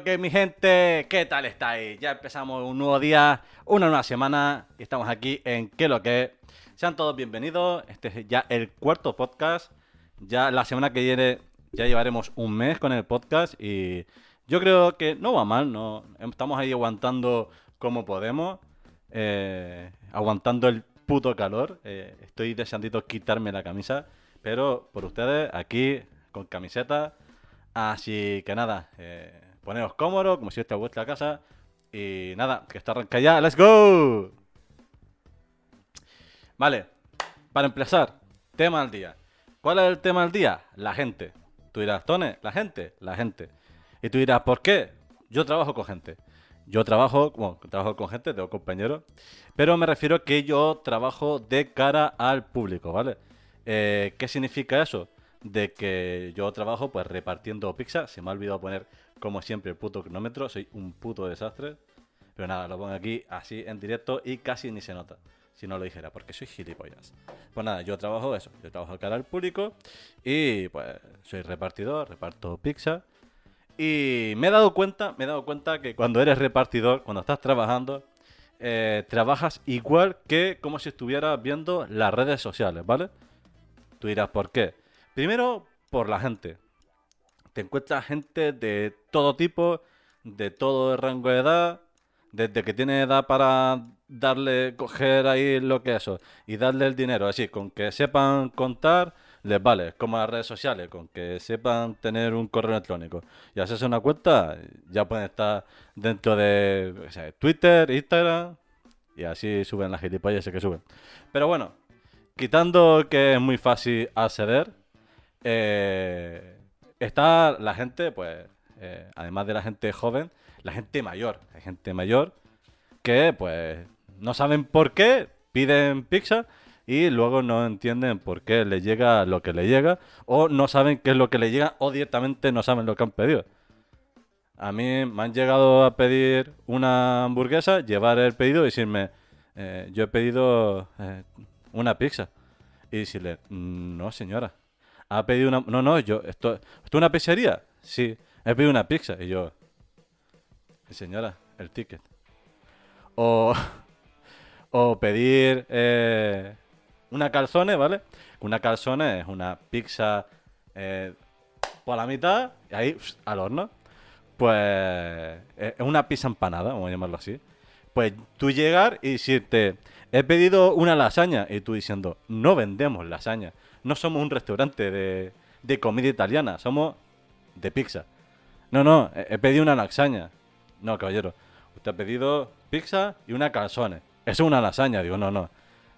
que mi gente? ¿Qué tal estáis? Ya empezamos un nuevo día, una nueva semana y estamos aquí en ¿Qué lo que? Sean todos bienvenidos. Este es ya el cuarto podcast. Ya la semana que viene ya llevaremos un mes con el podcast y yo creo que no va mal, no estamos ahí aguantando como podemos, eh, aguantando el puto calor. Eh, estoy deseando quitarme la camisa, pero por ustedes aquí con camiseta. Así que nada, eh, poneros cómodos, como si esta a vuestra casa. Y nada, que está arranca ya. ¡Let's go! Vale, para empezar, tema del día. ¿Cuál es el tema del día? La gente. Tú dirás, Tone, la gente, la gente. Y tú dirás, ¿por qué? Yo trabajo con gente. Yo trabajo, bueno, trabajo con gente, tengo compañeros, pero me refiero que yo trabajo de cara al público, ¿vale? Eh, ¿Qué significa eso? De que yo trabajo pues repartiendo pizza, se me ha olvidado poner como siempre el puto cronómetro, soy un puto desastre. Pero nada, lo pongo aquí así en directo y casi ni se nota. Si no lo dijera, porque soy gilipollas. Pues nada, yo trabajo eso. Yo trabajo cara al público y pues soy repartidor, reparto pizza. Y me he dado cuenta, me he dado cuenta que cuando eres repartidor, cuando estás trabajando, eh, trabajas igual que como si estuvieras viendo las redes sociales, ¿vale? Tú dirás, ¿por qué? Primero, por la gente te encuentras gente de todo tipo, de todo rango de edad, desde que tiene edad para darle, coger ahí lo que es eso y darle el dinero, así, con que sepan contar, les vale, como las redes sociales, con que sepan tener un correo electrónico. Y hacerse una cuenta, ya pueden estar dentro de Twitter, Instagram y así suben las gilipollas que suben. Pero bueno, quitando que es muy fácil acceder, eh, está la gente, pues, eh, además de la gente joven, la gente mayor. Hay gente mayor que, pues, no saben por qué piden pizza y luego no entienden por qué le llega lo que le llega o no saben qué es lo que le llega o directamente no saben lo que han pedido. A mí me han llegado a pedir una hamburguesa, llevar el pedido y decirme, eh, yo he pedido eh, una pizza. Y decirle, no señora, ha pedido una... No, no, yo... ¿Esto, ¿esto es una pizzería? Sí, he pedido una pizza. Y yo... Señora, el ticket. O... O pedir eh, una calzone, ¿vale? Una calzone es una pizza eh, por la mitad y ahí al horno. Pues es una pizza empanada, vamos a llamarlo así. Pues tú llegar y decirte, he pedido una lasaña y tú diciendo, no vendemos lasaña no somos un restaurante de, comida italiana, somos de pizza. No, no, he, pedido una lasaña. No, caballero, usted ha pedido pizza y una calzone. Eso es una lasaña. Digo, no, no.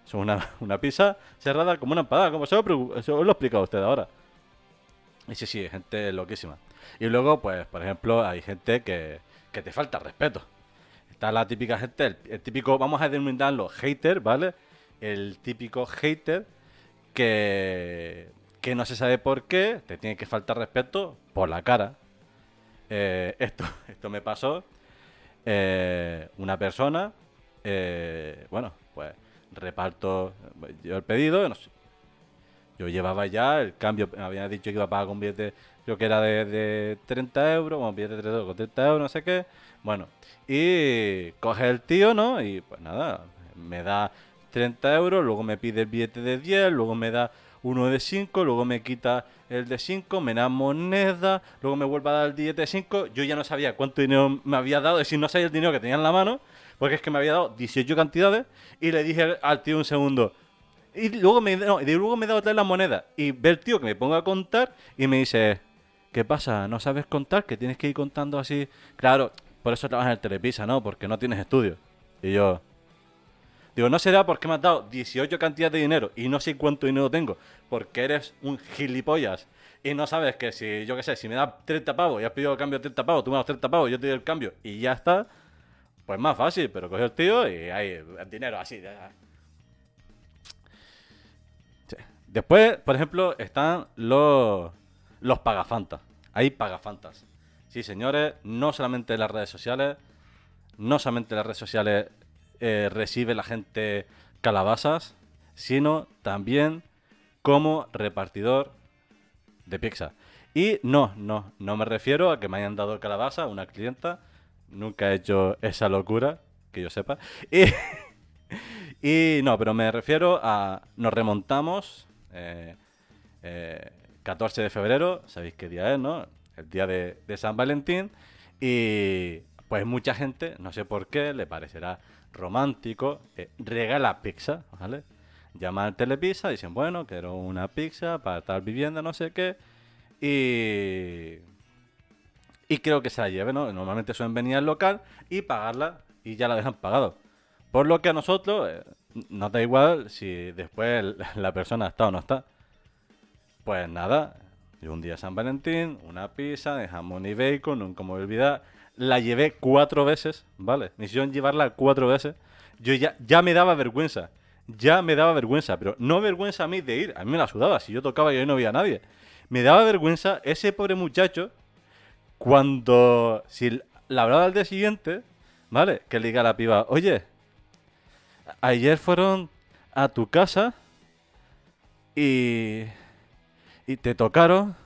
Es una, pizza cerrada como una empanada, como se lo, lo he explicado a usted ahora. Y sí, sí, gente loquísima. Y luego, pues, por ejemplo, hay gente que, que te falta respeto. Está la típica gente, el, el típico, vamos a denominarlo hater, ¿vale? El típico hater que, que no se sabe por qué, te tiene que faltar respeto por la cara. Eh, esto, esto me pasó. Eh, una persona, eh, bueno, pues reparto yo el pedido, yo llevaba ya el cambio, me habían dicho que iba a pagar con billete, creo que era de, de 30 euros, bueno, billete de 30 con 30 euros, no sé qué. Bueno, y coge el tío, ¿no? Y pues nada, me da 30 euros, luego me pide el billete de 10, luego me da uno de 5, luego me quita el de 5, me da moneda, luego me vuelve a dar el billete de 5. Yo ya no sabía cuánto dinero me había dado, es decir, no sabía el dinero que tenía en la mano, porque es que me había dado 18 cantidades y le dije al tío un segundo. Y luego me, no, y luego me da otra vez la moneda. Y ve el tío que me ponga a contar y me dice, ¿qué pasa? ¿No sabes contar? Que tienes que ir contando así. Claro, por eso trabajas en el Telepisa, ¿no? Porque no tienes estudio. Y yo, Digo, no será porque me has dado 18 cantidades de dinero y no sé cuánto dinero tengo, porque eres un gilipollas y no sabes que si, yo qué sé, si me das 30 pavos y has pedido el cambio de 30 pavos, tú me das 30 pavos, yo te doy el cambio y ya está, pues más fácil, pero coge el tío y hay dinero así. Después, por ejemplo, están los, los pagafantas. Hay pagafantas. Sí, señores, no solamente en las redes sociales, no solamente en las redes sociales eh, recibe la gente calabazas, sino también como repartidor de pizza. Y no, no, no me refiero a que me hayan dado calabaza a una clienta. Nunca he hecho esa locura, que yo sepa. Y, no, pero me refiero a. Nos remontamos. eh, eh, 14 de febrero, sabéis qué día es, ¿no? El día de, de San Valentín. Y pues mucha gente, no sé por qué, le parecerá romántico, eh, regala pizza, ¿vale? Llama al Telepizza, dicen, bueno, quiero una pizza para tal vivienda, no sé qué. Y. Y creo que se la lleve, ¿no? Normalmente suelen venir al local y pagarla y ya la dejan pagado. Por lo que a nosotros eh, nos da igual si después la persona está o no está. Pues nada, un día San Valentín, una pizza de jamón y bacon, nunca me voy a olvidar. La llevé cuatro veces, ¿vale? Me hicieron llevarla cuatro veces. Yo ya, ya me daba vergüenza. Ya me daba vergüenza, pero no vergüenza a mí de ir. A mí me la sudaba. Si yo tocaba y ahí no había nadie. Me daba vergüenza ese pobre muchacho cuando, si la hablaba al día siguiente, ¿vale? Que le diga a la piba, oye, ayer fueron a tu casa y, y te tocaron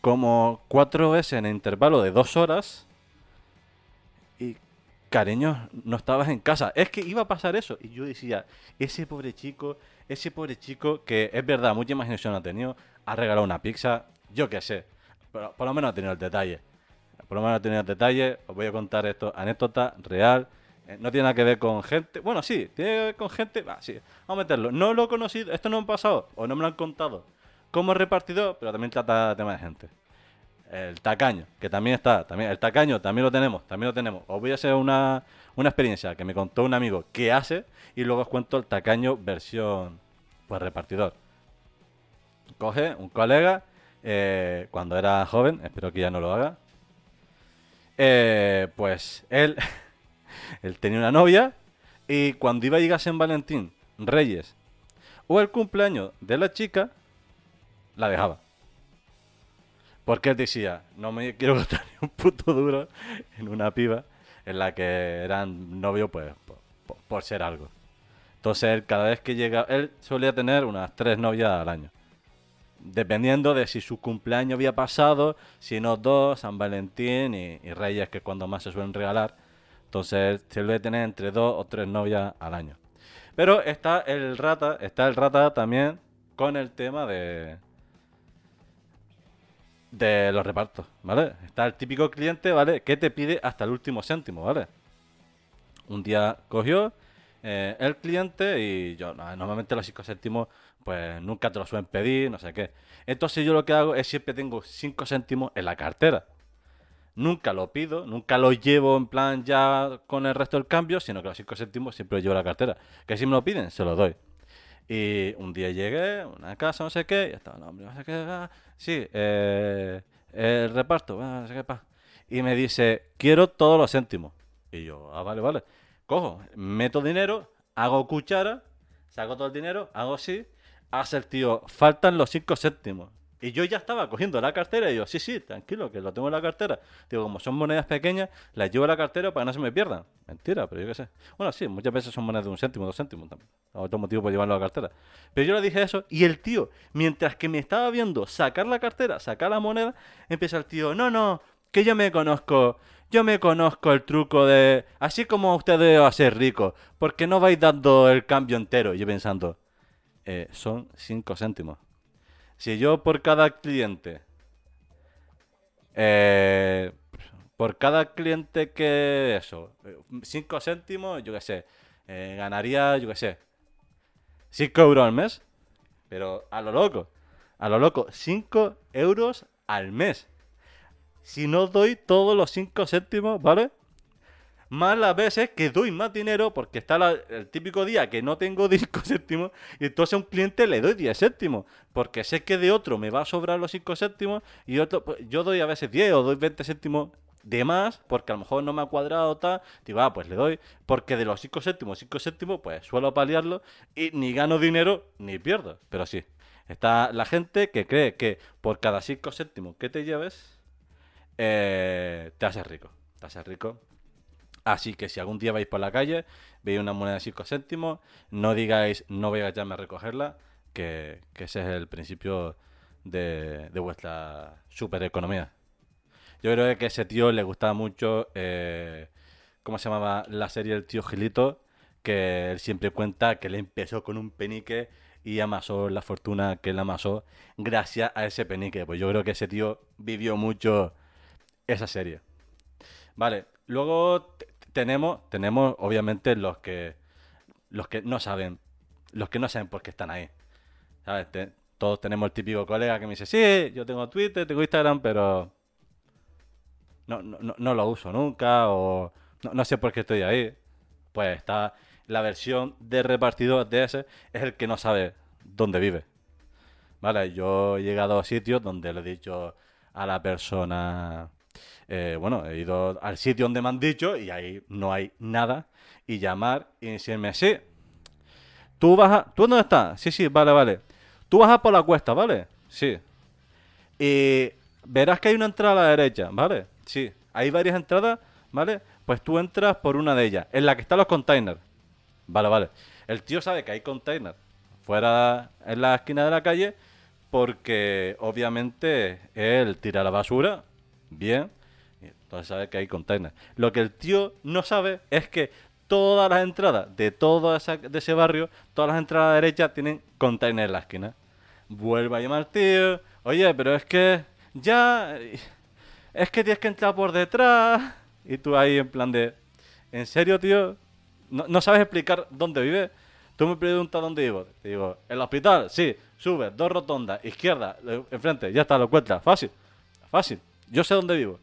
como cuatro veces en intervalo de dos horas y cariño, no estabas en casa. Es que iba a pasar eso. Y yo decía, ese pobre chico, ese pobre chico que es verdad, mucha imaginación ha tenido, ha regalado una pizza, yo qué sé. Pero por lo menos ha tenido el detalle. Por lo menos ha tenido el detalle. Os voy a contar esto, anécdota real. Eh, no tiene nada que ver con gente. Bueno, sí, tiene que ver con gente. Va, sí, vamos a meterlo. No lo he conocido, esto no me ha pasado, o no me lo han contado como repartidor, pero también trata tema de gente. El tacaño, que también está, también, el tacaño también lo tenemos, también lo tenemos. Os voy a hacer una, una experiencia que me contó un amigo que hace y luego os cuento el tacaño versión pues repartidor. Coge un colega, eh, cuando era joven, espero que ya no lo haga, eh, pues él, él tenía una novia y cuando iba a llegar San Valentín, Reyes o el cumpleaños de la chica, la dejaba. Porque él decía, no me quiero gastar ni un puto duro en una piba en la que eran novios pues por, ser algo. Entonces él cada vez que llega, él solía tener unas tres novias al año. Dependiendo de si su cumpleaños había pasado, si no dos, San Valentín y, Reyes, que es cuando más se suelen regalar. Entonces él suele tener entre dos o tres novias al año. Pero está el rata, está el rata también con el tema de, de los repartos, ¿vale? Está el típico cliente, ¿vale? Que te pide hasta el último céntimo, ¿vale? Un día cogió eh, el cliente y yo, no, normalmente los 5 céntimos, pues nunca te lo suelen pedir, no sé qué. Entonces yo lo que hago es siempre tengo 5 céntimos en la cartera. Nunca lo pido, nunca lo llevo en plan ya con el resto del cambio, sino que los 5 céntimos siempre los llevo en la cartera. Que si me lo piden, se los doy. Y un día llegué una casa, no sé qué, y estaba el hombre, no sé qué, ah, sí, eh, el reparto, ah, no sé qué, pa. Y me dice, quiero todos los céntimos. Y yo, ah, vale, vale. Cojo, meto dinero, hago cuchara, saco todo el dinero, hago así, hace el tío, faltan los 5 céntimos. Y yo ya estaba cogiendo la cartera y yo, sí, sí, tranquilo, que lo tengo en la cartera. Digo, como son monedas pequeñas, las llevo a la cartera para que no se me pierdan. Mentira, pero yo qué sé. Bueno, sí, muchas veces son monedas de un céntimo, dos céntimos también. Otro motivo para llevarlo a la cartera. Pero yo le dije eso y el tío, mientras que me estaba viendo sacar la cartera, sacar la moneda, empieza el tío, no, no, que yo me conozco, yo me conozco el truco de, así como ustedes va a ser rico, porque no vais dando el cambio entero. Y yo pensando, eh, son cinco céntimos. Si yo por cada cliente, eh, por cada cliente que eso, 5 céntimos, yo qué sé, eh, ganaría, yo qué sé, 5 euros al mes. Pero a lo loco, a lo loco, 5 euros al mes. Si no doy todos los 5 céntimos, ¿vale? Más las veces que doy más dinero porque está el típico día que no tengo 5 céntimos y entonces a un cliente le doy 10 céntimos porque sé que de otro me va a sobrar los 5 céntimos y otro, pues, yo doy a veces 10 o doy 20 céntimos de más porque a lo mejor no me ha cuadrado tal, digo, ah, pues le doy porque de los 5 céntimos, 5 céntimos, pues suelo paliarlo y ni gano dinero ni pierdo, pero sí. Está la gente que cree que por cada 5 céntimos que te lleves, eh, te haces rico. Te haces rico. Así que si algún día vais por la calle, veis una moneda de 5 céntimos, no digáis no voy a echarme a recogerla, que, que ese es el principio de, de vuestra super economía. Yo creo que a ese tío le gustaba mucho, eh, ¿cómo se llamaba la serie El tío Gilito? Que él siempre cuenta que le empezó con un penique y amasó la fortuna que él amasó gracias a ese penique. Pues yo creo que ese tío vivió mucho esa serie. Vale, luego tenemos, tenemos obviamente los que, los que no saben, los que no saben por qué están ahí. Todos tenemos el típico colega que me dice, sí, yo tengo Twitter, tengo Instagram, pero no, no, no- lo uso nunca o no, no sé por qué estoy ahí. Pues está la versión de repartidor de ese, es el que no sabe dónde vive. Vale, yo he llegado a sitios donde le he dicho a la persona, eh, bueno, he ido al sitio donde me han dicho y ahí no hay nada y llamar y decirme, sí, tú vas a... ¿Tú dónde estás? Sí, sí, vale, vale. Tú vas a por la cuesta, ¿vale? Sí. Y verás que hay una entrada a la derecha, ¿vale? Sí. Hay varias entradas, ¿vale? Pues tú entras por una de ellas, en la que están los containers. Vale, vale. El tío sabe que hay containers fuera en la esquina de la calle porque obviamente él tira la basura, bien, entonces sabe que hay containers. Lo que el tío no sabe es que todas las entradas de todo ese barrio, todas las entradas a la derecha tienen containers en la esquina. Vuelve a llamar al tío, oye, pero es que ya, es que tienes que entrar por detrás. Y tú ahí en plan de, ¿en serio, tío? ¿No, sabes explicar dónde vives? Tú me preguntas dónde vivo. Te digo, ¿el hospital? Sí, sube, dos rotondas, izquierda, eh, enfrente, ya está, lo encuentras. Fácil, fácil. Yo sé dónde vivo.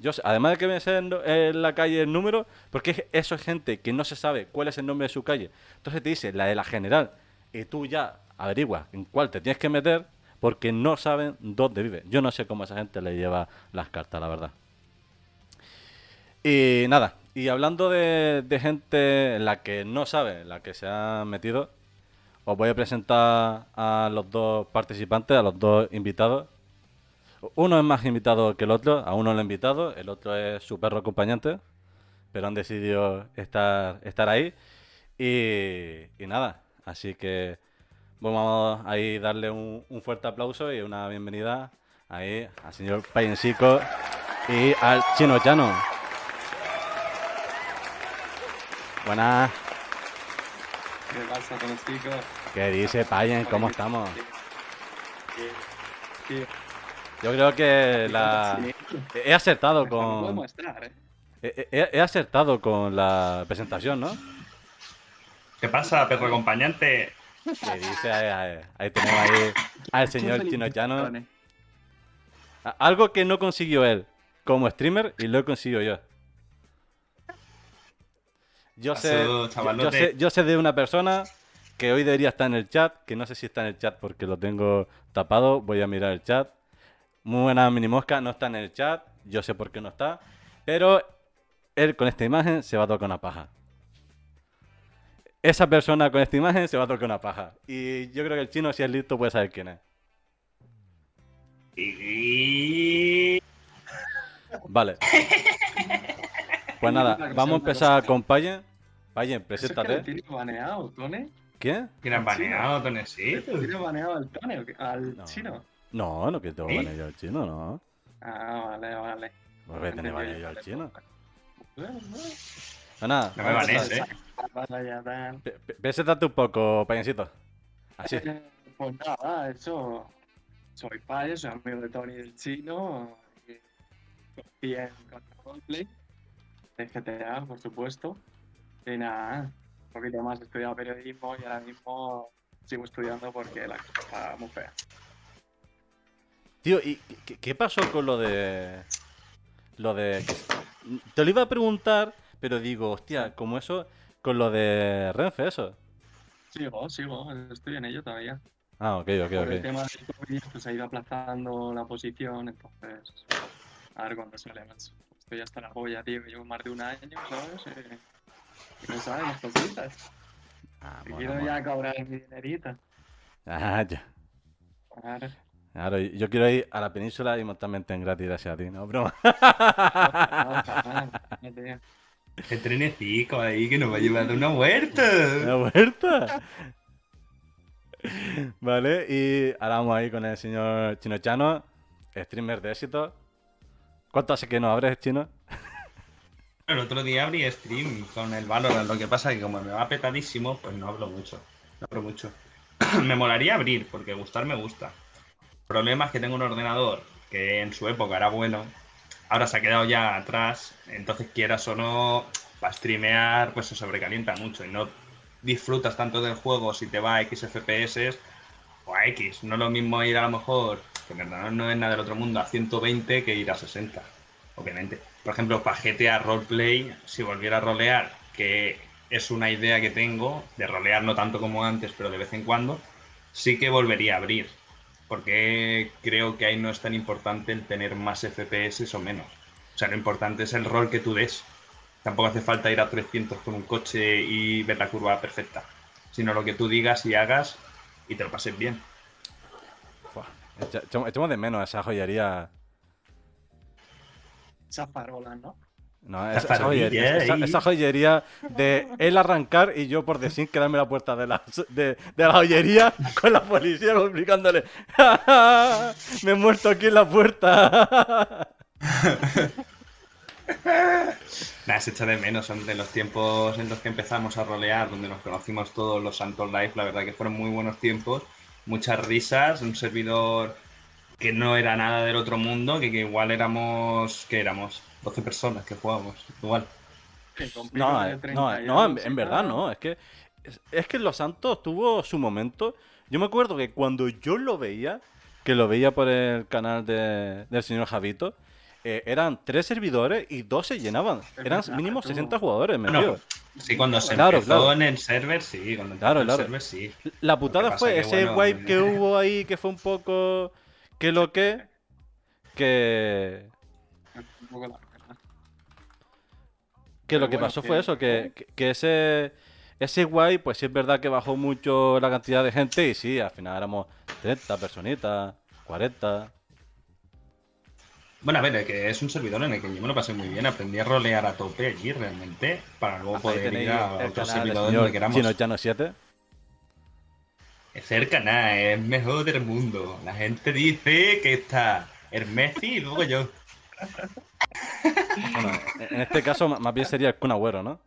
Yo además de que me sé en, en la calle el número, porque es- eso es gente que no se sabe cuál es el nombre de su calle. Entonces te dice la de la general y tú ya averiguas en cuál te tienes que meter porque no saben dónde vive. Yo no sé cómo esa gente le lleva las cartas, la verdad. Y nada, y hablando de, de gente en la que no sabe, la que se ha metido, os voy a presentar a los dos participantes, a los dos invitados. Uno es más invitado que el otro, a uno lo he invitado, el otro es su perro acompañante, pero han decidido estar, estar ahí. Y, y nada, así que vamos a ahí darle un, un fuerte aplauso y una bienvenida ahí al señor Payensico y al Chino Chano. Buenas, ¿Qué pasa con los chicos? ¿qué dice Payen? ¿Cómo estamos? Sí, sí. Yo creo que la... He acertado con... ¿eh? He, acertado con la presentación, ¿no? ¿Qué pasa, perro acompañante? Dice, ahí, ahí- ahí tenemos ahí al señor Chino. A- Algo que no consiguió él como streamer y lo he conseguido yo. Yo sé, yo sé de una persona que hoy debería estar en el chat, que no sé si está en el chat porque lo tengo tapado, voy a mirar el chat. Muy buena minimosca, no está en el chat, yo sé por qué no está, pero él con esta imagen se va a tocar una paja. Esa persona con esta imagen se va a tocar una paja. Y yo creo que el chino, si es listo, puede saber quién es. Y... Vale. Pues nada, vamos a empezar con Payen. Payen, ¿Eso es que preséntate. lo tiene baneado, Tone? ¿Quién? ¿Quién has baneado, Tonesito? ¿Tiene baneado al Tone o qué? ¿Al No. chino? No, no que tengo ¿Eh? baneado yo al chino, no. Ah, vale, vale. Pues voy a tener baneado yo al chino. No, nada. No me empezar. ¿eh? Preséntate un poco, Payencito. Así. Pues nada, eso. Soy Paye, soy amigo de Tony del chino. y en. De GTA, por supuesto. Y nada, un poquito más he estudiado periodismo y ahora mismo sigo estudiando porque la cosa está muy fea. Tío, ¿y qué, qué pasó con lo de. Lo de. Te lo iba a preguntar, pero digo, hostia, como eso. Con lo de Renfe, eso. Sigo, sigo, estoy en ello todavía. Ah, ok, ok, Por el ok. tema del COVID, pues ha ido aplazando la posición, entonces. A ver cuándo sale, macho. Estoy hasta la polla, tío, llevo más de un año, ¿sabes? Eh, y no sabes las cositas. Ah, quiero ya cobrar mi dinerito. Ah, ya. Claro. Claro, yo quiero ir a la península y montarme en tren gratis gracias a ti, ¿no? Broma. El trenecico ahí que nos va a llevar de una huerta. ¿La vuelta? Vale, y ahora vamos ahí con el señor Chino Chano, streamer de éxito. ¿Cuánto hace que no abres, Chino? El otro día abrí stream con el Valorant, lo que pasa es que como me va petadísimo, pues no hablo mucho. No hablo mucho. me molaría abrir, porque gustar me gusta. Problema es que tengo un ordenador que en su época era bueno, ahora se ha quedado ya atrás, entonces quieras o no, para streamear, pues se sobrecalienta mucho y no disfrutas tanto del juego si te va a X FPS o a X. No es lo mismo ir a lo mejor, que en verdad no es nada del otro mundo, a 120 que ir a 60, obviamente. Por ejemplo, para GTA Roleplay, si volviera a rolear, que es una idea que tengo, de rolear no tanto como antes, pero de vez en cuando, sí que volvería a abrir. Porque creo que ahí no es tan importante el tener más FPS o menos. O sea, lo importante es el rol que tú des. Tampoco hace falta ir a 300 con un coche y ver la curva perfecta, sino lo que tú digas y hagas y te lo pases bien. Echamos- de menos esa joyería. Esas farolas, ¿no? No, esa, joyería, esa- ahí. esa joyería de él arrancar y yo por decir quedarme la puerta de la, de, de la joyería con la policía complicándole. Me he muerto aquí en la puerta. Nada, se echa de menos, de los tiempos en los que empezamos a rolear, donde nos conocimos todos los Santos Live, la verdad que fueron muy buenos tiempos, muchas risas, un servidor que no era nada del otro mundo, que, que igual éramos, que éramos 12 personas que jugábamos, igual. No, de eh, 30 no, no, en, en verdad no. Es que, es, es que Los Santos tuvo su momento. Yo me acuerdo que cuando yo lo veía, que lo veía por el canal de- del señor Javito, eh, eran tres servidores y dos se llenaban. Eran mínimo tú. 60 jugadores Bueno, metidos. Sí, cuando se Claro, empezó claro. en el server, sí, cuando Claro, el claro. server, sí. La putada fue que, ese bueno, wipe que hubo ahí, que fue un poco. que lo que. que. Un poco la verdad. Que lo que bueno, pasó que- fue eso, que, que- que ese. Ese guay, pues sí es verdad que bajó mucho la cantidad de gente y sí, al final éramos 30 personitas, 40. Bueno, a ver, es que es un servidor en el que yo me lo pasé muy bien, aprendí a rolear a tope allí realmente, para luego poder ir a otros servidores donde queramos. Chino Chano 7. Es cercana, es mejor del mundo. La gente dice que está el Messi y luego yo. Bueno, en este caso más bien sería el Kun Agüero, ¿no?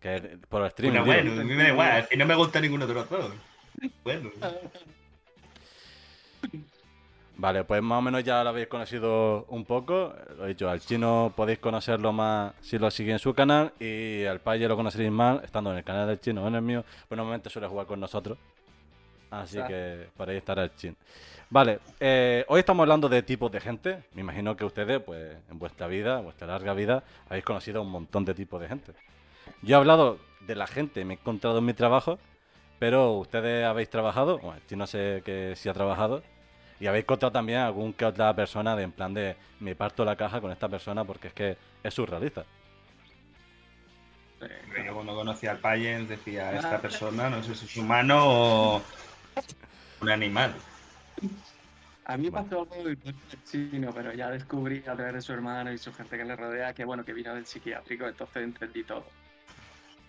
Que es por el stream. Bueno, digo. bueno, a mí me da igual, si no me gusta ninguno de los dos. Bueno, Vale, pues más o menos ya lo habéis conocido un poco. Lo he dicho, al chino podéis conocerlo más si lo seguís en su canal y al paye lo conoceréis más estando en el canal del chino o en el mío. Pues normalmente suele jugar con nosotros. Así Claro. que por ahí estará el chino. Vale, eh, hoy estamos hablando de tipos de gente. Me imagino que ustedes, pues en vuestra vida, en vuestra larga vida, habéis conocido un montón de tipos de gente. Yo he hablado de la gente, me he encontrado en mi trabajo, pero ustedes habéis trabajado, bueno, el chino sé que sí ha trabajado, y habéis encontrado también algún que otra persona de en plan de me parto la caja con esta persona porque es que es surrealista. Sí, yo cuando conocí al Payen decía, Ah. esta persona no sé si es humano o un animal. A mí me Bueno. pasó algo igual que chino, pero ya descubrí a través de su hermano y su gente que le rodea que, bueno, que vino del psiquiátrico, entonces entendí todo.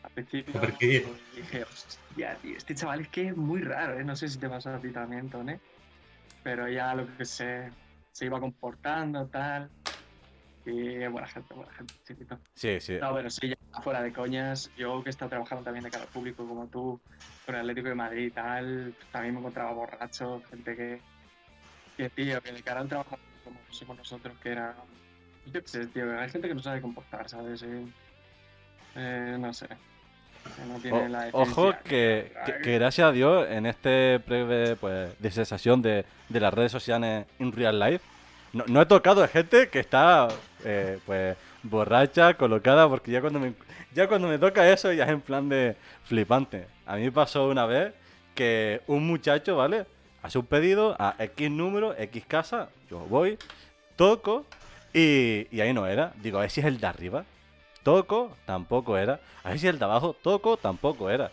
Al principio ¿Por qué? dije, hostia, tío, este chaval es que es muy raro, ¿eh? No sé si te pasa a ti también, Tone. Pero ya lo que sé, se iba comportando, tal. Y buena gente, buena gente, chiquito. Sí, sí. No, pero sí, ya fuera de coñas, yo que he estado trabajando también de cara al público como tú, con el Atlético de Madrid y tal, también me encontraba borracho, gente que, que tío, que de cara al trabajo como nosotros, que era, yo qué sé, tío, hay gente que no sabe comportar, ¿sabes? Eh, no sé, que no tiene O- la ojo decencia. que, que- que gracias a Dios en este breve pues, de sensación de, de las redes sociales en real life, no, no he tocado a gente que está eh, pues borracha, colocada, porque ya cuando me ya cuando me toca eso ya es en plan de flipante. A mí pasó una vez que un muchacho, ¿vale? Hace un pedido a X número, X casa, yo voy, toco y, y ahí no era. Digo, a ver si es el de arriba. Toco, tampoco era. A ver si es el de abajo, toco, tampoco era.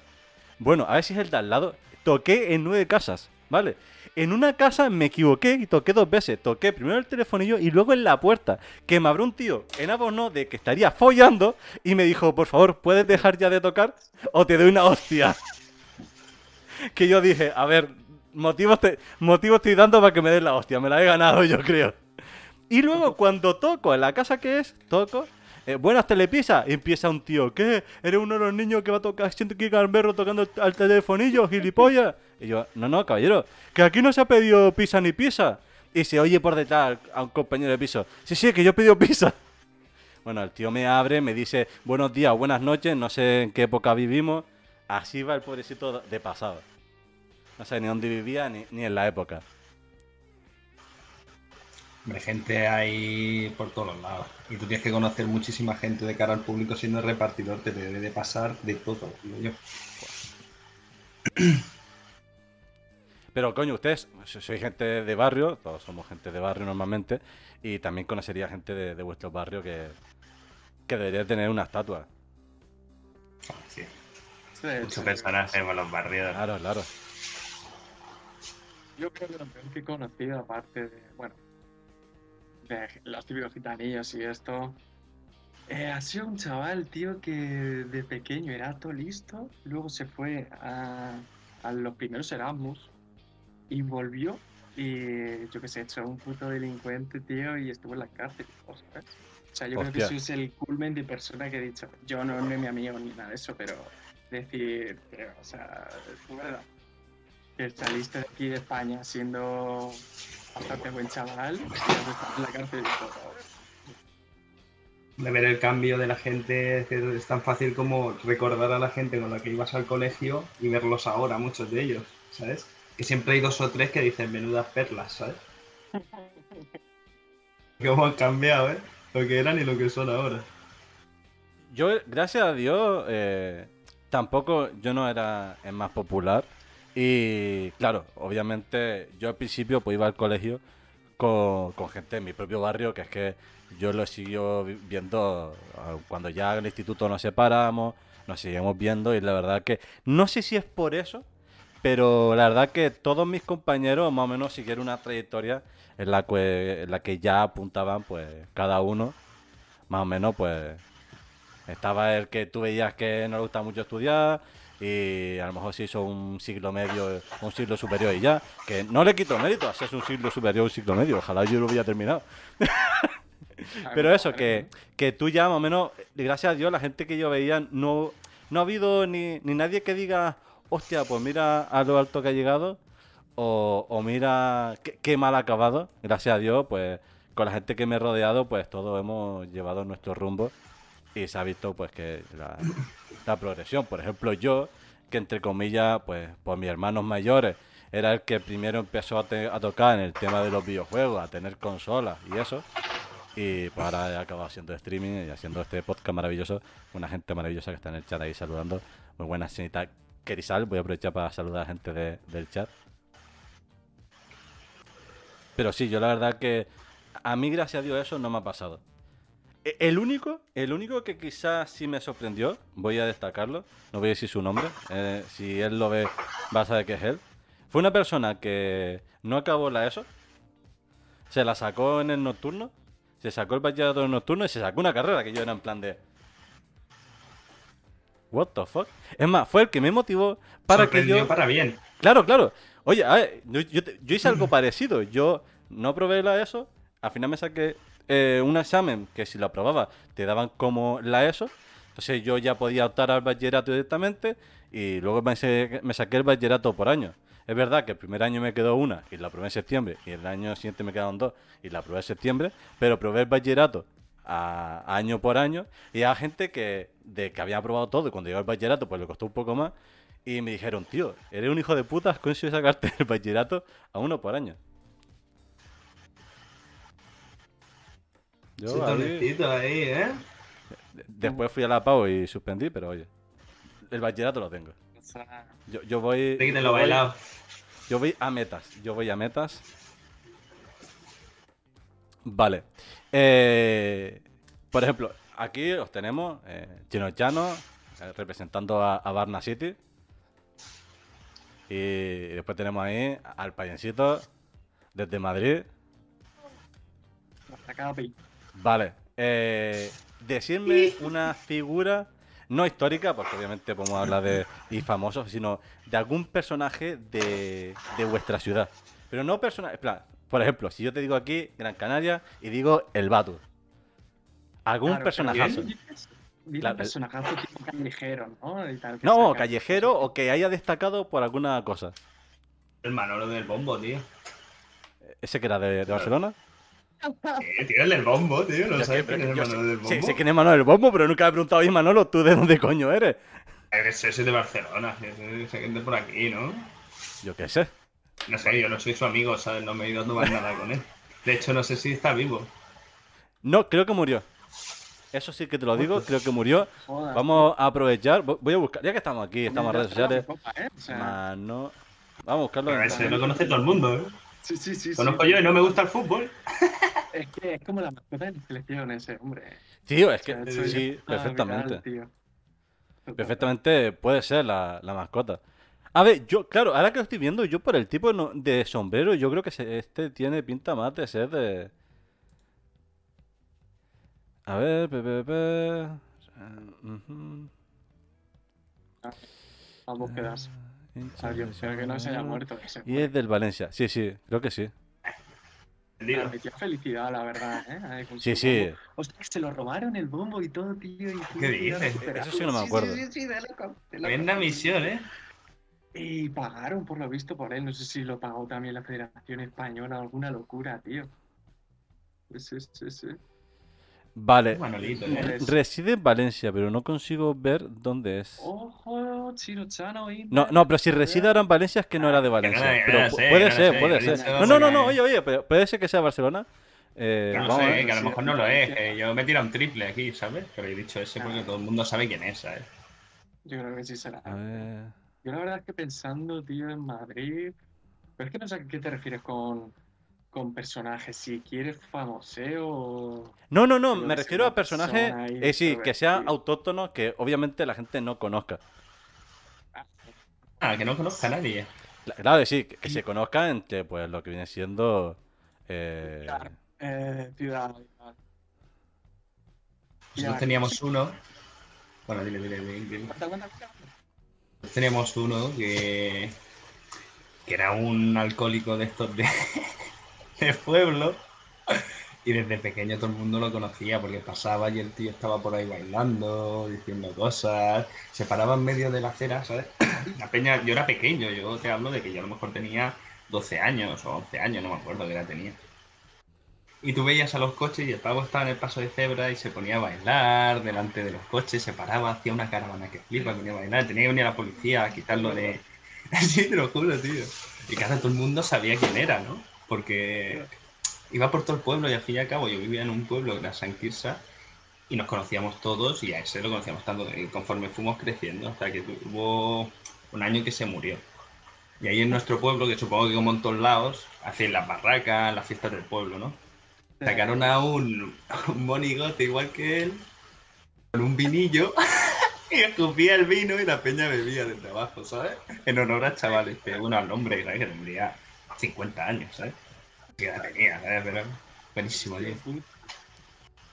Bueno, a ver si es el de al lado. Toqué en nueve casas, ¿vale? En una casa me equivoqué y toqué dos veces. Toqué primero el telefonillo y luego en la puerta. Que me abrió un tío en abono de que estaría follando y me dijo, por favor, ¿puedes dejar ya de tocar? O te doy una hostia. que yo dije, a ver, Motivos, te, motivos estoy dando para que me den la hostia. Me la he ganado, yo creo. Y luego, cuando toco en la casa que es, toco. Eh, buenas telepisa. Y empieza un tío. ¿Qué? ¿Eres uno de los niños que va a tocar? Siento que berro tocando al telefonillo, gilipollas. Y yo, no, no, caballero. Que aquí no se ha pedido pizza ni pizza. Y se oye por detrás a un compañero de piso. Sí, sí, que yo he pedido pizza. Bueno, el tío me abre, me dice buenos días, buenas noches, no sé en qué época vivimos. Así va el pobrecito de pasado. No sé ni dónde vivía ni, ni en la época. Hombre, gente hay por todos lados. Y tú tienes que conocer muchísima gente de cara al público siendo repartidor. Te debe de pasar de todo, digo yo. Pero coño, ustedes so- sois gente de barrio, todos somos gente de barrio normalmente, y también conocería gente de, de vuestro barrio que, que debería tener una estatua. Sí, Sí, mucho sí. los barrios. Claro, claro. Yo creo que lo peor que he conocido, aparte de, bueno, de los típicos gitanillos y esto, eh, ha sido un chaval, tío, que de pequeño era todo listo, luego se fue a, a los primeros Erasmus y volvió y, yo qué sé, hecho un puto delincuente, tío, y estuvo en la cárcel. O sea, o sea, yo creo que Hostia. eso es el culmen de persona que he dicho, yo no, no es mi amigo ni nada de eso, pero decir, tío, o sea, es verdad que saliste de aquí de España siendo bastante buen chaval y en la cárcel y todo. De ver el cambio de la gente, que es tan fácil como recordar a la gente con la que ibas al colegio y verlos ahora, muchos de ellos, ¿sabes? Que siempre hay dos o tres que dicen menudas perlas, ¿sabes? Cómo han cambiado, ¿eh? Lo que eran y lo que son ahora. Yo, gracias a Dios, eh, tampoco yo no era el más popular. Y claro, obviamente yo al principio pues iba al colegio con, gente de mi propio barrio, que es que yo lo siguió vi- viendo cuando ya en el instituto nos separamos, nos seguimos viendo y la verdad que no sé si es por eso, pero la verdad que todos mis compañeros más o menos siguieron una trayectoria en la que, en la que ya apuntaban pues cada uno, más o menos pues estaba el que tú veías que no le gusta mucho estudiar y a lo mejor se hizo un siglo medio, un siglo superior y ya. Que no le quito mérito hacerse un siglo superior, un siglo medio. Ojalá yo lo hubiera terminado. Pero eso, que, que tú ya más o menos, gracias a Dios, la gente que yo veía, no, no ha habido ni, ni nadie que diga, hostia, pues mira a lo alto que ha llegado, o, o mira qué, qué mal ha acabado. Gracias a Dios, pues con la gente que me he rodeado, pues todos hemos llevado nuestro rumbo y se ha visto pues que la, progresión. Por ejemplo, yo, que entre comillas, pues por mis hermanos mayores, era el que primero empezó a, tocar en el tema de los videojuegos, a tener consolas y eso. Y pues ahora he acabado haciendo streaming y haciendo este podcast maravilloso. Una gente maravillosa que está en el chat ahí saludando. Muy buena señorita Kerizal. Voy a aprovechar para saludar a la gente de- del chat. Pero sí, yo la verdad que a mí, gracias a Dios, eso no me ha pasado. E- El único, el único que quizás sí me sorprendió, voy a destacarlo, no voy a decir su nombre, eh, si él lo ve, va a saber que es él. Fue una persona que no acabó la ESO, se la sacó en el nocturno, se sacó el bachillerato en el nocturno y se sacó una carrera que yo era en plan de. What the fuck? Es más, fue el que me motivó para que yo. para bien. Claro, claro. Oye, a ver, yo, yo te- yo hice algo parecido. Yo no probé la ESO. Al final me saqué eh, un examen que si lo aprobaba te daban como la ESO. Entonces yo ya podía optar al bachillerato directamente y luego me, me saqué el bachillerato por año. Es verdad que el primer año me quedó una y la probé en septiembre y el año siguiente me quedaron dos y la probé en septiembre, pero probé el bachillerato a, año por año y hay gente que, de, que había aprobado todo y cuando llegó el bachillerato pues le costó un poco más y me dijeron, tío, eres un hijo de puta, has conseguido sacarte el bachillerato a uno por año. Yo Sí, ahí- tonecito ahí, ¿eh? después fui a la PAU y suspendí, pero oye, el bachillerato lo tengo. Yo, yo voy... Te yo lo bailado. Yo voy a metas. Yo voy a metas. Vale. Eh, por ejemplo, aquí os tenemos eh, Chino Chano eh, representando a, a Barna City. Y después tenemos ahí al payencito desde Madrid. hasta cada pi. Vale. Eh, decirme una figura no histórica, porque obviamente podemos hablar de y famosos, sino de algún personaje de, de vuestra ciudad. Pero no personaje, por ejemplo, si yo te digo aquí Gran Canaria y digo el Batur. Algún Claro, personajazo. Claro, personajazo tipo callejero, ¿no? Y tal, que No, saca- callejero o que haya destacado por alguna cosa. El Manolo del bombo, tío. ¿Ese que era de, de Barcelona? Eh, tío, el del bombo, tío. No Yo sabes sé, quién es yo Manolo sé- del bombo. sé- sé quién es Manuel el Bombo, pero nunca me he preguntado, oye Manolo, ¿tú de dónde coño eres? Ese es de Barcelona, es de por aquí, ¿no? Yo qué sé. No sé, yo no soy su amigo, ¿sabes? No me he ido a tomar nada con él. De hecho, no sé si está vivo. No, creo que murió. Eso sí que te lo digo, creo que murió. Joder. Vamos a aprovechar, vo- voy a buscar, ya que estamos aquí, estamos en redes sociales. copa, ¿eh? O sea, Mano. Vamos a buscarlo. Pero en- ese lo conoce todo el mundo, ¿eh? Sí, sí, sí. Conozco sí. yo y no me gusta el fútbol. Es que es como la mascota de la selección ese, hombre. Tío, es que O sea, sí, perfectamente. viral, tío. Perfectamente puede ser la, la mascota. A ver, yo, claro, ahora que lo estoy viendo, yo por el tipo de sombrero, yo creo que este tiene pinta más de ser de. A ver, pe, pe, pe. Ujú. Las búsquedas. O sea, yo espero que no se haya muerto ese. Y es del Valencia, sí, sí, creo que sí. Transmitía felicidad, la verdad, ¿eh? Sí, sí. se lo robaron el bombo y todo, tío. y ¿Qué tío, dices? Eso sí que no me acuerdo. Sí, sí, sí, de loco, de loco. Tremenda misión, ¿eh? Y pagaron, por lo visto, por él. No sé si lo pagó también la Federación Española. Alguna locura, tío. Sí, sí, sí. Vale, Manolito. ¿eh? reside en Valencia, pero no consigo ver dónde es. Ojo, Chano. No, no, pero si reside ahora en Valencia es que no era de Valencia. no, que Pero no pu- sé, puede no ser, sé, puede no ser. No, no, no, no, oye, oye, pero puede ser que sea Barcelona. Eh, no vamos a sé, ver. que a lo sí, mejor no lo es. Valencia. yo me tira un triple aquí, ¿sabes? Pero he dicho ese porque Ah. todo el mundo sabe quién es, ¿sabes? Yo creo que sí será. A ver. Yo la verdad es que pensando, tío, en Madrid. Pero es que no sé a qué te refieres con, con personajes. Si quieres famoseo o. No, no, no, me refiero sea a personajes, eh, sí, que sean extrovertida. autóctonos, que obviamente la gente no conozca. Ah, que no conozca a nadie. Cla- Claro, sí, que, que se conozcan entre pues lo que viene siendo eh, Claro. Eh. Nosotros teníamos uno. Bueno, dile, dile, dile. teníamos uno que. que era un alcohólico de estos de, de pueblo. Y desde pequeño todo el mundo lo conocía porque pasaba y el tío estaba por ahí bailando, diciendo cosas. Se paraba en medio de la acera, ¿sabes? La peña, yo era pequeño, yo te hablo de que yo a lo mejor tenía 12 años o 11 años, no me acuerdo qué edad tenía. Y tú veías a los coches y el pavo estaba en el paso de cebra y se ponía a bailar delante de los coches, se paraba, hacía una caravana que flipa, a bailar, tenía que venir a la policía a quitarlo de... Sí, te lo juro, tío. Y casi todo el mundo sabía quién era, ¿no? Porque iba por todo el pueblo y al fin y al cabo yo vivía en un pueblo que era San Quirsa y nos conocíamos todos y a ese lo conocíamos tanto conforme fuimos creciendo hasta que hubo un año que se murió. Y ahí en nuestro pueblo, que supongo que como en todos lados, hacen las barracas, las fiestas del pueblo, ¿no? Sacaron a un, un monigote igual que él, con un vinillo, y escupía el vino y la peña bebía desde abajo, ¿sabes? En honor a chavales, que bueno, al hombre. Que tendría 50 años, ¿sabes? Que la tenía, ¿sabes? Pero buenísimo, tío.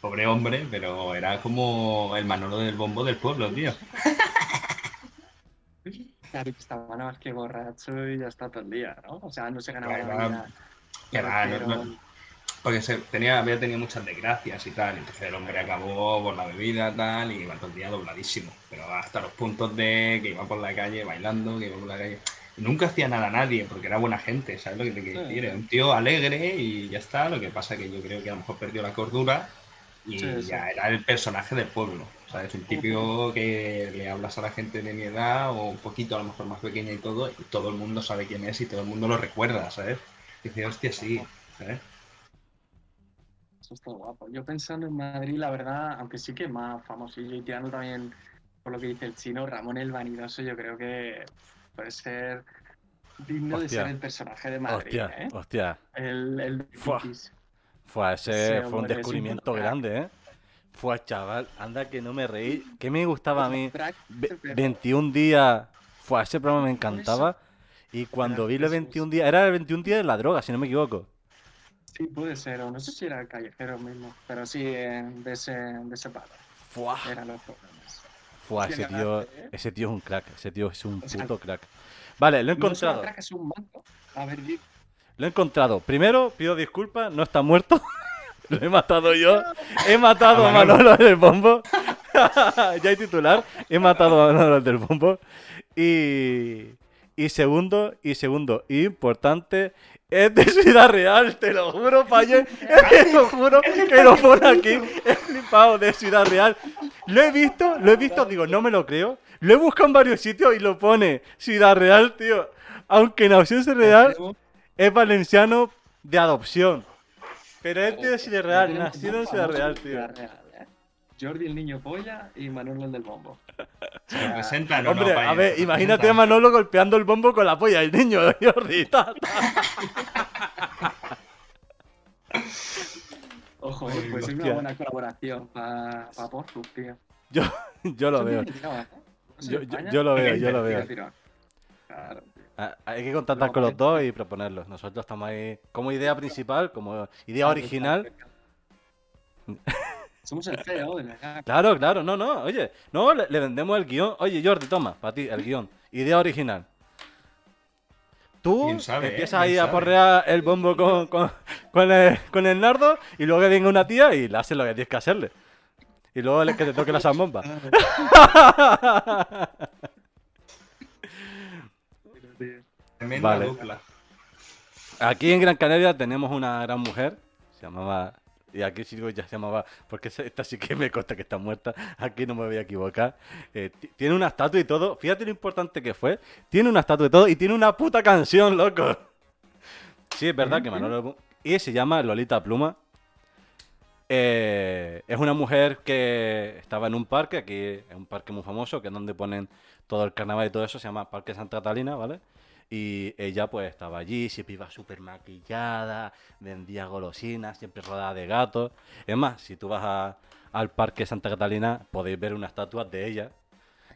Pobre hombre, pero era como el Manolo del bombo del pueblo, tío. Claro, que estaba nada más que borracho y ya está todo el día, ¿no? O sea, no se ganaba Claro, la vida. no- Pero- no- Porque se tenía, había tenido muchas desgracias y tal, entonces el hombre acabó por la bebida tal, y iba todo el día dobladísimo, pero hasta los puntos de que iba por la calle bailando, que iba por la calle. Nunca hacía nada a nadie, porque era buena gente, ¿sabes lo que te quiero Sí. decir? Era un tío alegre y ya está, lo que pasa que yo creo que a lo mejor perdió la cordura y Sí, sí. ya era el personaje del pueblo, ¿sabes? Un típico que le hablas a la gente de mi edad o un poquito a lo mejor más pequeña y todo, y todo el mundo sabe quién es y todo el mundo lo recuerda, ¿sabes? Y dice, hostia, sí, ¿sabes? Eso está guapo. Yo pensando en Madrid, la verdad, aunque sí que es más famosillo y tirando también por lo que dice el chino, Ramón el Vanidoso, yo creo que puede ser digno de ser el personaje de Madrid, Hostia, ¿eh? hostia. El, el Fua. Fue, ese Sí, fue un descubrimiento grande, ¿eh? Fue, chaval, anda que no me reí. ¿Qué me gustaba a mí? Crack, Ve- pero- 21 días. Fue, ese programa me encantaba. Y cuando Era vi los Jesús. 21 días, era el 21 días de la droga, si no me equivoco. Sí, puede ser, o no sé si era el callejero mismo, pero sí, eh, de ese, de ese palo. Fua, los programas. Fua, ese tío, ¿eh? ese tío es un crack, ese tío es un O sea, puto crack. Vale, lo he No encontrado, crack, es un manco. A ver, di- lo he encontrado. Primero, pido disculpas, no está muerto. Lo he matado yo. He matado A. Manolo del bombo. ya hay titular. He matado a Manolo del bombo. Y, y segundo, y segundo, importante, es de Ciudad Real, te lo juro, Paye. Te lo juro que lo pone aquí. He flipado de Ciudad Real. Lo he visto, lo he visto, digo, no me lo creo. Lo he buscado en varios sitios y lo pone Ciudad Real, tío. Aunque en ausencia real es valenciano de adopción. Pero es de Ciudad Real, nacido en Ciudad Real, tío. ¿Eh? Jordi el niño polla y Manuel el del bombo. ¿Se representan o no, Hombre, a ver, ¿Se imagínate a? Manolo golpeando el bombo con la polla del niño, Jordi. ta, ta. Ojo, eh, Uy, pues es una buena colaboración para pa Portus, tío. Yo, yo lo veo. ¿eh? No sé, Yo, yo- lo veo, yo lo veo. Claro. Ah, Hay que contactar No, con los vale. dos y proponerlos. Nosotros estamos ahí como idea principal, como idea original. Somos el CEO de la Claro, claro, no, no, oye, no, le, le vendemos el guion. Oye, Jordi, toma, para ti, el guion. Idea original. Tú ¿Quién sabe, eh? empiezas ¿Quién ahí a porrear el bombo con, con, con el, con el nardo y luego venga una tía y le haces lo que tienes que hacerle. Y luego le- que te toque la zambomba. Tremenda Vale. dupla. Aquí en Gran Canaria tenemos una gran mujer, se llamaba, y aquí sí ya se llamaba, porque esta sí que me consta que está muerta, aquí no me voy a equivocar. Eh, ti- tiene una estatua y todo, fíjate lo importante que fue, tiene una estatua y todo, y tiene una puta canción, loco. Sí, es verdad que Manolo... Y se llama Lolita Pluma. Eh, es una mujer que estaba en un parque, aquí es un parque muy famoso, que es donde ponen todo el carnaval y todo eso, se llama Parque Santa Catalina, ¿vale? Y ella pues estaba allí, siempre iba súper maquillada, vendía golosinas, siempre rodeada de gatos. Es más, si tú vas al Parque Santa Catalina, podéis ver una estatua de ella,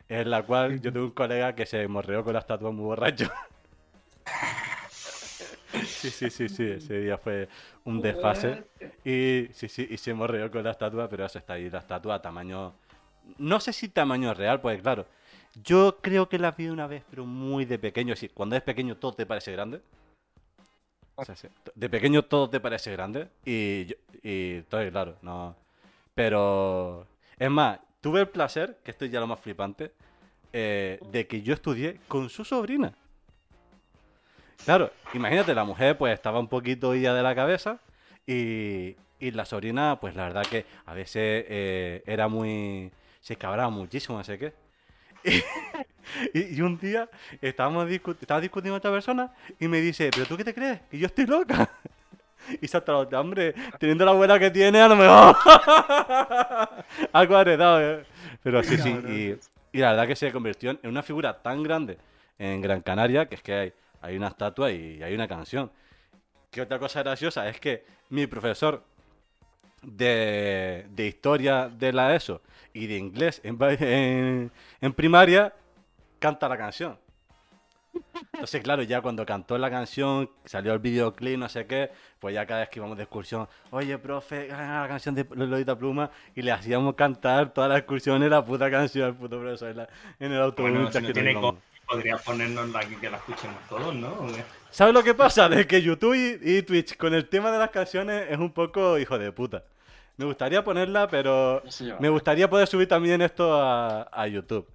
en la cual yo tengo un colega que se morreó con la estatua muy borracho. Sí, sí, sí, sí, ese día fue un desfase. Y sí, sí, y se morreó con la estatua, pero eso está ahí, la estatua a tamaño. No sé si tamaño real, pues claro. Yo creo que la vi una vez, pero muy de pequeño. Sí, cuando es pequeño todo te parece grande. O sea, sí, De pequeño todo te parece grande. Y, yo- y entonces, claro, no. Pero. Es más, tuve el placer, que esto es ya lo más flipante, eh, de que yo estudié con su sobrina. Claro, imagínate, la mujer pues estaba un poquito ida de la cabeza y, y la sobrina, pues la verdad que a veces eh, era muy... se cabraba muchísimo, no sé qué. Y, y un día estábamos discu- estaba discutiendo con otra persona y me dice, ¿pero tú qué te crees? ¿Que yo estoy loca? Y salta los de hombre, teniendo la abuela que tiene, a lo mejor. Algo heredado, ¿eh? Pero sí, sí. Y, y la verdad que se convirtió en una figura tan grande en Gran Canaria que es que hay, hay una estatua y hay una canción. ¿Qué otra cosa graciosa? Es que mi profesor de, de historia de la ESO y de inglés en, en, en primaria canta la canción. Entonces, claro, ya cuando cantó la canción, salió el videoclip, no sé qué, pues ya cada vez que íbamos de excursión, oye, profe, la canción de Lolita Pluma, y le hacíamos cantar toda la excursión en la puta canción al puto profesor en, la- en el autobús. Bueno, si no tiene podría ponernos aquí que la escuchemos todos, ¿no? ¿Sabes lo que pasa? De que YouTube y, y Twitch con el tema de las canciones es un poco hijo de puta. Me gustaría ponerla, pero me gustaría poder subir también esto a, a YouTube.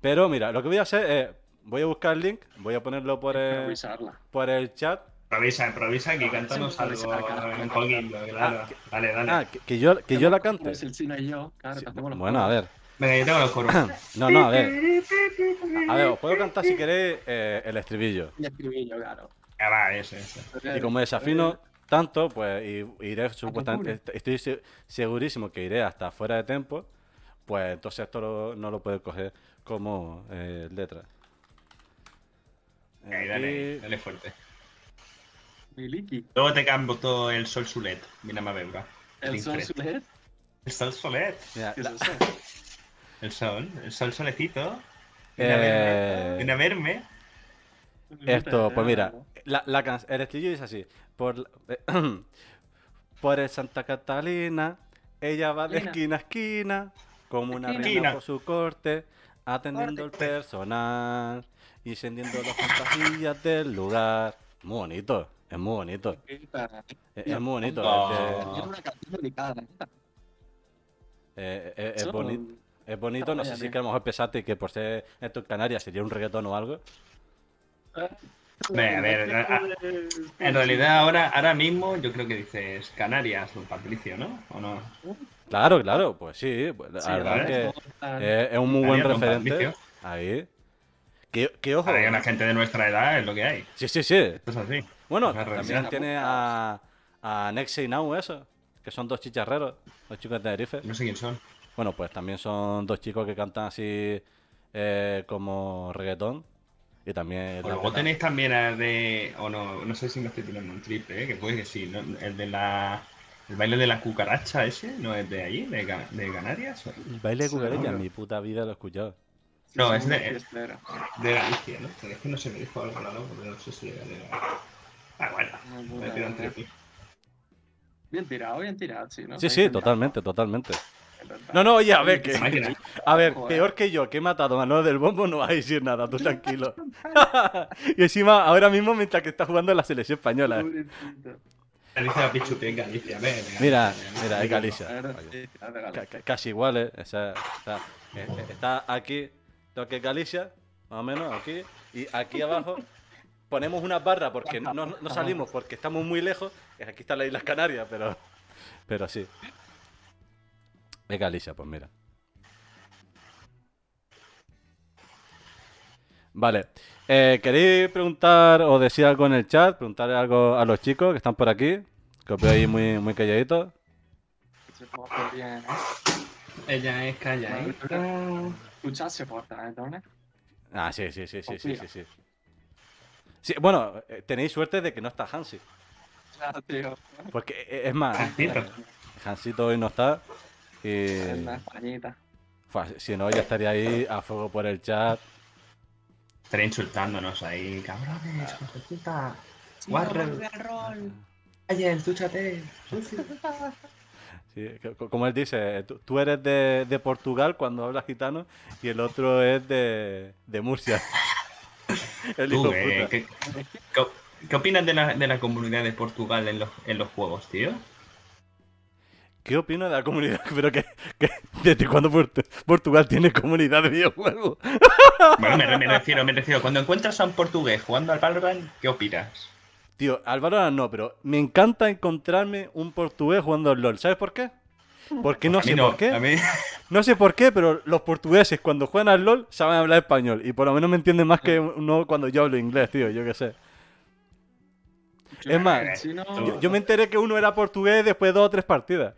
Pero mira, lo que voy a hacer es, voy a buscar el link, voy a ponerlo por el, Improvisarla. por el chat. Improvisa, improvisa aquí, cántanos Sí, algo en poquito, claro. Dale, dale. Ah, que, que yo, que yo la cante. Es el chino y yo, claro, Sí, que los bueno, a ver. Venga, yo tengo los coros. No, no, a ver. A ver, os puedo cantar si queréis eh, el estribillo. Y estribillo, claro. Ah, va, ese, ese. Y como desafino tanto, pues y- iré supuestamente, est- estoy se- segurísimo que iré hasta fuera de tiempo, pues entonces esto lo- no lo puedo coger como eh, letra. Ahí, dale, fuerte. Miliki. Luego te cambio todo el sol sulet. Mira, me veure. El sol sulet. El sol solet. mira, ¿Qué es la- eso? El sol, el sol solecito. Viene a Eh, verme. Viene a verme. Esto, pues mira, la, la can- el estribillo dice así. Por, eh, por el Santa Catalina, ella va de esquina a esquina, como una reina por su corte. atendiendo el personal y encendiendo las fantasías del lugar. Muy bonito, es muy bonito. Es, es muy bonito. No. eh, eh, es, Eso- boni- es bonito, no sé si que a lo mejor pensaste que por ser esto en Canarias sería un reggaetón o algo. Ve, a ver, a- a- En realidad ahora, ahora mismo yo creo que dices Canarias o Patricio, ¿no? ¿O no? Claro, claro, pues sí, pues, la Sí, verdad ¿vale? que es, es un muy buen referente. Ahí. Que, que ojo. Para que la gente de nuestra edad es lo que hay. Sí, sí, sí. Esto es así. Bueno, Una también tiene a, a Nexe y Now, eso, que son dos chicharreros, dos chicos de Tenerife. No sé quién son. Bueno, pues también son dos chicos que cantan así eh, como reggaetón. Y también. O luego tenéis también a de. O no, no sé si me estoy tirando un triple, ¿eh? que puede que sí. ¿no? El de la. El baile de la cucaracha ese, ¿no es de allí? ¿De, de Canarias? o- El baile de cucaracha, ¿no? en mi puta vida lo he escuchado. No, es de- fiestero. De Galicia, ¿no? Pero es que no se me dijo algo lado, porque no sé si era de Galicia. Ah, bueno. Me buena, he tirado un eh. triple. Bien tirado, bien tirado, sí, ¿no? Sí, sí, totalmente, totalmente. No, no, oye, a ver, que. A ver, peor que yo, que he matado a Manuel del Bombo, no vas a decir nada, tú tranquilo. y encima, ahora mismo, mientras que está jugando en la selección española. eh. Galicia la Pichupi en Galicia, ven, Mira, mira, es. Galicia. Casi iguales. o sea, está, eh, eh, está aquí, lo que es Galicia, más o menos, aquí. Y aquí abajo ponemos una barra porque no, no- salimos porque estamos muy lejos. Aquí están las Islas Canarias, pero, pero sí. Es Galicia, pues mira. Vale. Eh, ¿Queréis preguntar o decir algo en el chat? Preguntarle algo a los chicos que están por aquí. Que os veo ahí muy, muy calladitos. Se porta bien, ¿eh? Ella es calla, ¿eh? Tu chat se porta, ¿eh? Ah, sí, sí, sí, sí, sí, sí, sí. Sí, bueno, eh, tenéis suerte de que no está Hansi. Ya, tío. Porque eh, es más. Hansito hoy no está. Fua, si no, ya estaría ahí a fuego por el chat. Estaré insultándonos ahí, cabrones, puta. Warren. Ayer. Sí, como él dice, tú, eres de, de Portugal cuando hablas gitano y el otro es de, de Murcia. el hijo Tú, eh, puta. ¿qué, qué, qué opinas de la, de la comunidad de Portugal en los, en los juegos, tío? ¿Qué opino de la comunidad? Pero que, que ¿desde cuándo Portu- Portugal tiene comunidad de videojuegos? Bueno, me, me refiero, me refiero, cuando encuentras a un portugués jugando al Valorant, ¿qué opinas? Tío, Álvaro no, pero me encanta encontrarme un portugués jugando al LOL. ¿Sabes por qué? Porque no A mí sé no, por qué. a mí... No sé por qué, pero los portugueses cuando juegan al LOL saben hablar español. Y por lo menos me entienden más que uno cuando yo hablo inglés, tío. Yo qué sé. Es más, Yo, yo me enteré que uno era portugués después de dos o tres partidas.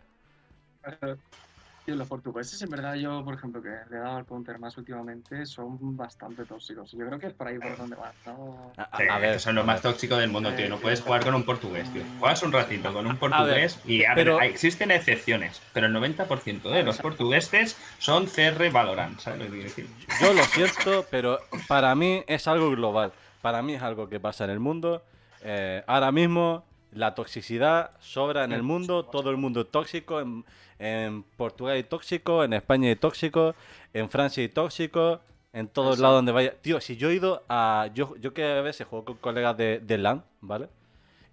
Los portugueses, en verdad, yo, por ejemplo, que le he dado al counter más últimamente, son bastante tóxicos. Yo creo que es por ahí por donde van, ¿no? A, Sí, ver, son los más ver. tóxicos del mundo, tío. No puedes jugar con un portugués, tío. Juegas un ratito con un portugués y a ver, pero- existen excepciones, pero el 90% de los portugueses son CR Valorant, ¿sabes lo que quiero decir? Yo lo siento, pero para mí es algo global. Para mí es algo que pasa en el mundo. Eh, ahora mismo la toxicidad sobra en el mundo. Todo el mundo es tóxico. En, en Portugal hay tóxico, en España hay tóxico, en Francia hay tóxico, en todos lados donde vaya. Tío, si yo he ido a... Yo, yo que a veces juego con colegas de, de LAN, ¿vale?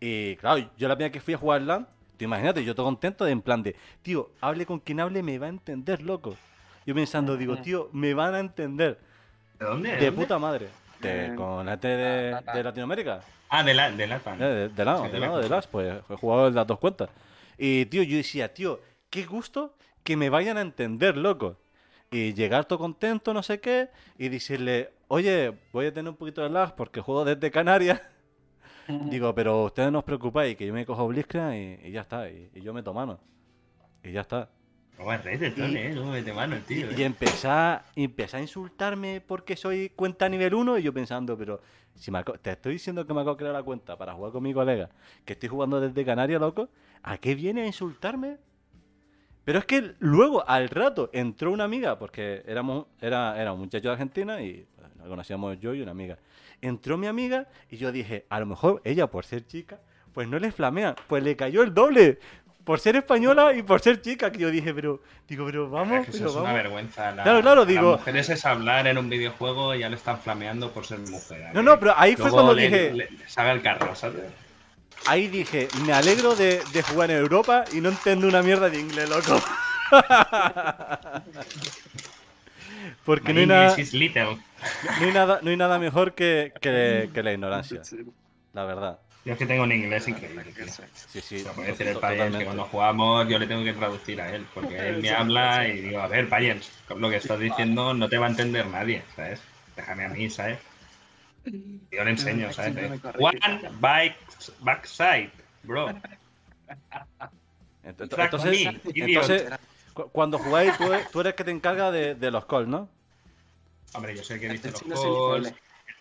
Y claro, yo la primera que fui a jugar LAN, tú imagínate, yo todo contento de en plan de, tío, hable con quien hable, me va a entender, loco. Yo pensando, digo, tío, me van a entender. ¿De dónde? De dónde? puta madre. De- Eh, con la T de, la- la- de Latinoamérica. Ah, de la, de Latam. Eh, De, de LAN, Sí, de de LAN, lejos. de LAS, pues he jugado en las dos cuentas. Y tío, yo decía, tío, qué gusto que me vayan a entender, loco. Y llegar todo contento, no sé qué, y decirle, oye, voy a tener un poquito de lag porque juego desde Canarias. Digo, pero ustedes no os preocupáis, que yo me cojo Blitzcrank y, y ya está, y, y yo meto mano. Y ya está. No Tone, eh. No me mano, Y, tío. y y a insultarme porque soy cuenta nivel 1 y yo pensando, pero si me te estoy diciendo que me acabo de crear la cuenta para jugar con mi colega, que estoy jugando desde Canarias, loco, ¿a qué viene a insultarme? Pero es que luego, al rato, entró una amiga, porque éramos, era, era un muchacho de Argentina y pues, la conocíamos yo y una amiga. Entró mi amiga y yo dije, a lo mejor ella, por ser chica, pues no le flamea, pues le cayó el doble. por ser española y por ser chica, que yo dije, pero, digo, pero vamos, Es que eso pero es una vergüenza. La- Claro, claro, digo- Las mujeres es hablar en un videojuego y ya le están flameando por ser mujer. No, no, pero ahí fue cuando le- dije, le- le sabe el carro, ¿sabes? Ahí dije, me alegro de, de jugar en Europa y no entiendo una mierda de inglés, loco. Porque no hay, nada, no hay nada, no hay nada mejor que, que, que la ignorancia, la verdad. Yo es que tengo un inglés increíble. tío. Sí, sí, O sea, decir el Payens que cuando jugamos yo le tengo que traducir a él, porque él me habla y digo, a ver, Payens, lo que estás diciendo no te va a entender nadie, ¿sabes? Déjame a mí, ¿sabes? Yo le enseño, ¿sabes? One bike backside, bro. Entonces, entonces cu- cuando jugáis, tú, tú eres el que te encarga de, de los calls, ¿no? Hombre, yo sé que dice los Este el calls,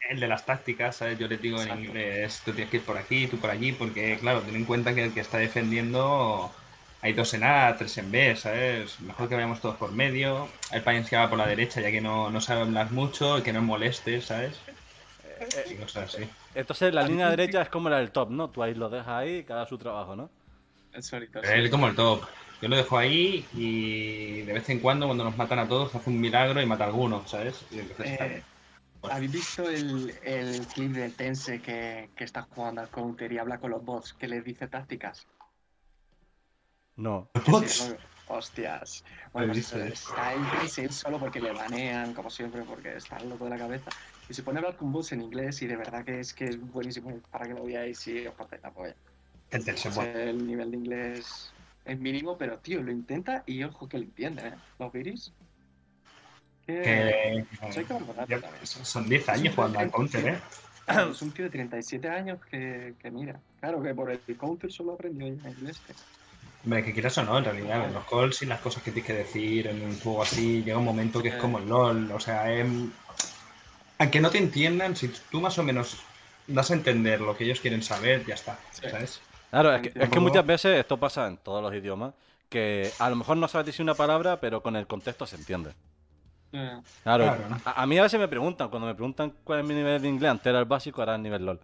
el de las tácticas, ¿sabes? Yo le digo en Exacto. inglés, tú tienes que ir por aquí, tú por allí, porque, claro, ten en cuenta que el que está defendiendo hay dos en A, tres en B, ¿sabes? Mejor que vayamos todos por medio. El Payens que va por la derecha, ya que no, no sabe hablar mucho, que no moleste, ¿sabes? Entonces la línea derecha es como la del top, ¿no? Tú ahí lo dejas ahí haga su trabajo, ¿no? El solito. Como el top. Yo lo dejo ahí y de vez en cuando, cuando nos matan a todos, hace un milagro y mata a alguno, ¿sabes? Y entonces Eh, bien. ¿Habéis visto el, el clip de Tense que, que está jugando al counter y habla con los bots que les dice tácticas? No. Sí, Bots. ¿no? Hostias. Bueno, pues está en solo porque le banean, como siempre, porque está loco de la cabeza. Y se pone a hablar con bots en inglés y de verdad que es que es buenísimo para que lo veáis y os partáis la polla. El nivel de inglés es mínimo, pero tío, lo intenta y ojo que lo entiende, ¿eh? ¿Los viris? Que... Que, también. son 10 años jugando al counter, ¿eh? Es un tío de 37 años que, que mira. Claro que por el counter solo aprendió inglés. Hombre, que quieras o no, en realidad, en los calls y las cosas que tienes que decir en un juego así, llega un momento que es como el LOL, o sea, em, aunque no te entiendan, si tú más o menos das a entender lo que ellos quieren saber, ya está, Sí. ¿sabes? Claro, es que, es que Tampoco- muchas veces esto pasa en todos los idiomas, que a lo mejor no sabes decir una palabra, pero con el contexto se entiende. Eh, Claro, Claro, ¿no? a, a mí a veces me preguntan, cuando me preguntan cuál es mi nivel de inglés, antes era el básico, ahora el nivel LOL.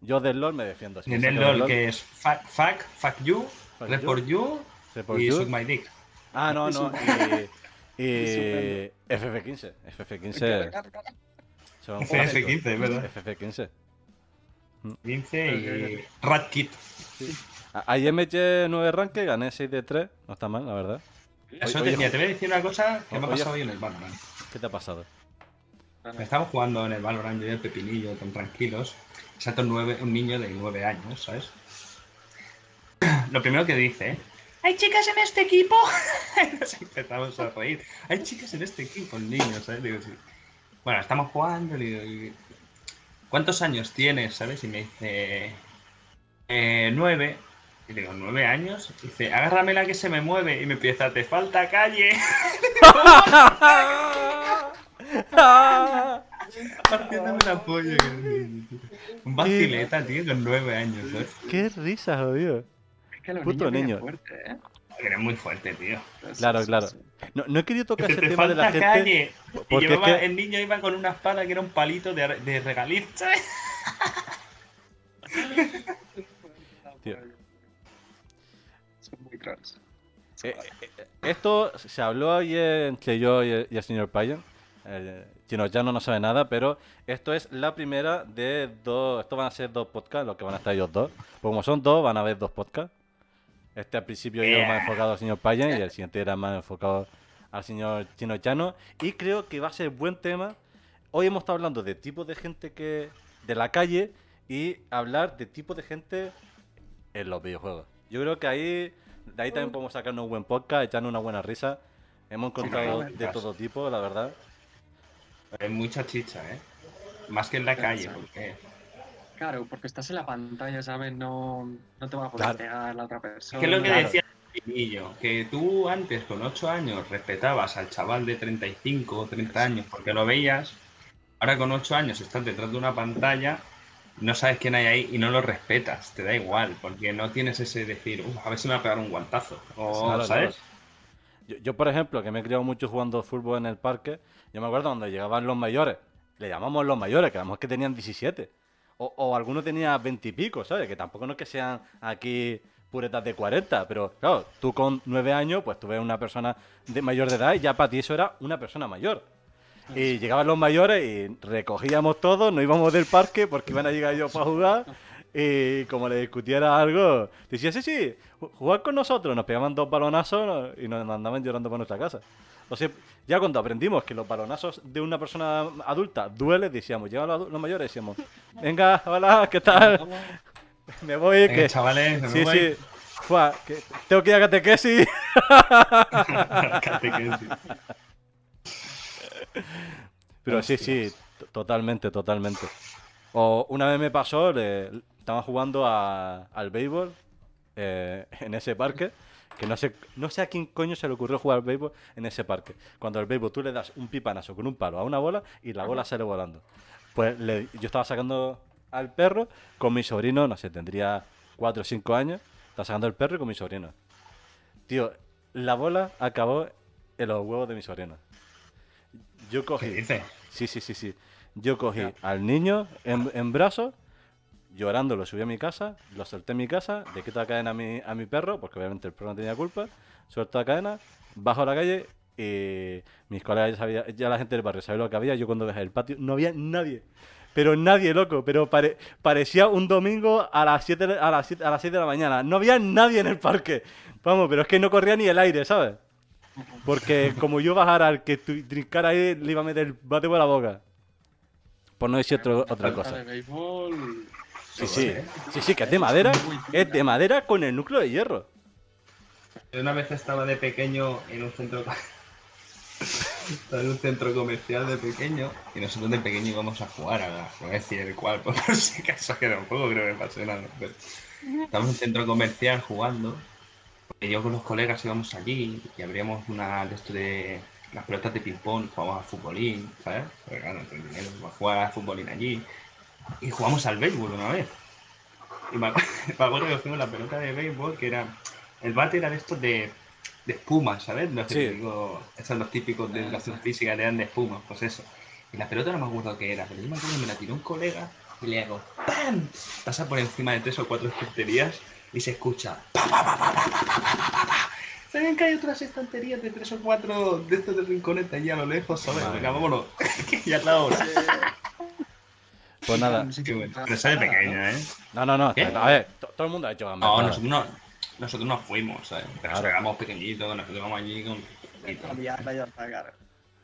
Yo del LOL me defiendo. si En el LOL, que es fuck, fuck, fuck you, Fuck report you sé por y you. suck my dick. Ah, no, no. Y, y Estupendo. FF15. FF15 son FF15, es verdad. FF15. 15 y Rat Kit. A- Hay MH9 rank, gané 6 de 3. No está mal, la verdad. Eso Oye, te, mira, te voy a decir una cosa que me ha oye, pasado hoy en el Valorant. ¿Qué te ha pasado? Estamos jugando en el Valorant yo y el Pepinillo, tan tranquilos. Salta un, nueve- un niño de 9 años, ¿sabes? Lo primero que dice, ¿eh? ¿Hay chicas en este equipo? Nos empezamos a reír. ¿Hay chicas en este equipo? El niño, ¿sabes? Digo, sí. Bueno, estamos jugando, le digo, y- ¿cuántos años tienes? ¿Sabes? Y me dice, eh, nueve. Y le digo, ¿nueve años? Y dice, agárrame la que se me mueve. Y me empieza, te falta calle. Partiéndome la polla. que niño, tío. Un vacileta, tío, con nueve años, ¿sabes? ¡Qué risa, jodido! Es que los Puto niños niño. niño. fuerte, ¿eh? Eres muy fuerte, tío. Claro, sí, claro. No, no he querido tocar ese te tema de la gente. calle. Y es llevaba- que- el niño iba con una espada que era un palito de, de regaliz, ¿sabes? Tío. Son muy. Eh, eh, eh, esto se habló ayer entre yo y el, y el señor Payan. Chino ya no, no sabe nada, pero esto es la primera de dos. Esto van a ser dos podcasts, los que van a estar ellos dos. Pues como son dos, van a haber dos podcasts. Este al principio iba más Yeah. enfocado al señor Payan y el siguiente era más enfocado al señor Chino Chano. Y creo que va a ser buen tema. Hoy hemos estado hablando de tipos de gente que. de la calle y hablar de tipos de gente en los videojuegos. Yo creo que ahí, de ahí también podemos sacarnos un buen podcast, echarnos una buena risa. Hemos encontrado de todo tipo, la verdad. Hay mucha chicha, ¿eh? Más que en la calle, porque... Claro, porque estás en la pantalla, ¿sabes? No, no te va a poder Claro. pegar la otra persona. Que es lo que Claro. decía el niño, que tú antes con 8 años respetabas al chaval de 35 o 30 años porque lo veías, ahora con 8 años estás detrás de una pantalla, no sabes quién hay ahí y no lo respetas, te da igual, porque no tienes ese decir, "Uf, a ver si me va a pegar un guantazo, o, Claro, ¿sabes? Yo, yo, por ejemplo, que me he criado mucho jugando fútbol en el parque, yo me acuerdo cuando llegaban los mayores, le llamamos los mayores, que a lo mejor que tenían 17. O, o algunos tenían 20 y pico, ¿sabes? Que tampoco no es que sean aquí puretas de 40, pero claro, tú con 9 años, pues tú ves una persona de mayor de edad y ya para ti eso era una persona mayor. Y llegaban los mayores y recogíamos todo, nos íbamos del parque porque iban a llegar ellos para jugar. Y como le discutiera algo, decía, sí, sí, ju- jugar con nosotros. Nos pegaban dos balonazos y nos mandaban llorando por nuestra casa. O sea, ya cuando aprendimos que los balonazos de una persona adulta duele, decíamos, llegan los, los mayores, decíamos, venga, hola, ¿qué tal? Me voy, Venga, que... chavales, me Sí, voy. sí. Fua, que tengo que ir a catequesis. Catequesis. Pero sí, sí, totalmente, totalmente. O una vez me pasó, le, estaba jugando a- al béisbol eh, en ese parque, que no sé, no sé a quién coño se le ocurrió jugar al béisbol en ese parque. Cuando al béisbol tú le das un pipanazo con un palo a una bola y la bola sale volando. Pues le- yo estaba sacando al perro con mi sobrino, no sé, tendría 4 o 5 años, estaba sacando el perro y con mi sobrino. Tío, la bola acabó en los huevos de mi sobrino. Yo cogí. ¿Qué dices? Sí, sí, sí, sí. Yo cogí al niño en, en brazos, llorando, lo subí a mi casa, lo solté en mi casa, le quito la cadena a mi, a mi perro, porque obviamente el perro no tenía culpa, suelto la cadena, bajo a la calle y mis colegas ya, sabía, ya la gente del barrio sabía lo que había. Yo cuando dejé el patio no había nadie. Pero nadie, loco. Pero pare- parecía un domingo a las 7 de- a las 7 a las 6 de la mañana. No había nadie en el parque. Vamos, pero es que no corría ni el aire, ¿sabes? Porque como yo bajara al que trincara ahí, le iba a meter el bate por la boca. Por no decir otro- otra cosa. de béisbol. Sí, sí. Sí, sí, que es de madera. Es de madera con el núcleo de hierro. Una vez estaba de pequeño en un centro en un centro comercial de pequeño y nosotros de pequeño íbamos a jugar a la, no voy a decir el cual, por si acaso que juego, creo que me pasó una vez. Estábamos en un centro comercial jugando y yo con los colegas íbamos allí y abríamos una de de las pelotas de ping-pong, jugábamos al futbolín, ¿sabes? Porque claro, tenía dinero para jugar al futbolín allí. Y jugamos al béisbol una vez. Y me acuerdo, que cogimos la pelota de béisbol, que era. El bate era de estos de, de espuma, ¿sabes? Los, Sí. típicos, esos son los típicos de educación física, eran de espuma, pues eso. Y la pelota no me acuerdo qué era, pero yo me acuerdo que me la tiró un colega y le hago ¡PAM! Pasa por encima de tres o cuatro estanterías y se escucha ¡Pa, pa, pa, pa, pa, pa, pa, pa, pa, pa! Se ven que hay otras estanterías de tres o cuatro de estos de rincones allí a lo lejos, ¿sabes? Venga, vámonos. que ya es la hora. Pues nada. Bueno. Pero de pequeña, ¿eh? No, no, no. ¿Qué? A ver, to- todo el mundo ha hecho No, nosotros no, nosotros no fuimos, ¿sabes? Pero Claro. éramos pequeñitos, nos íbamos allí con...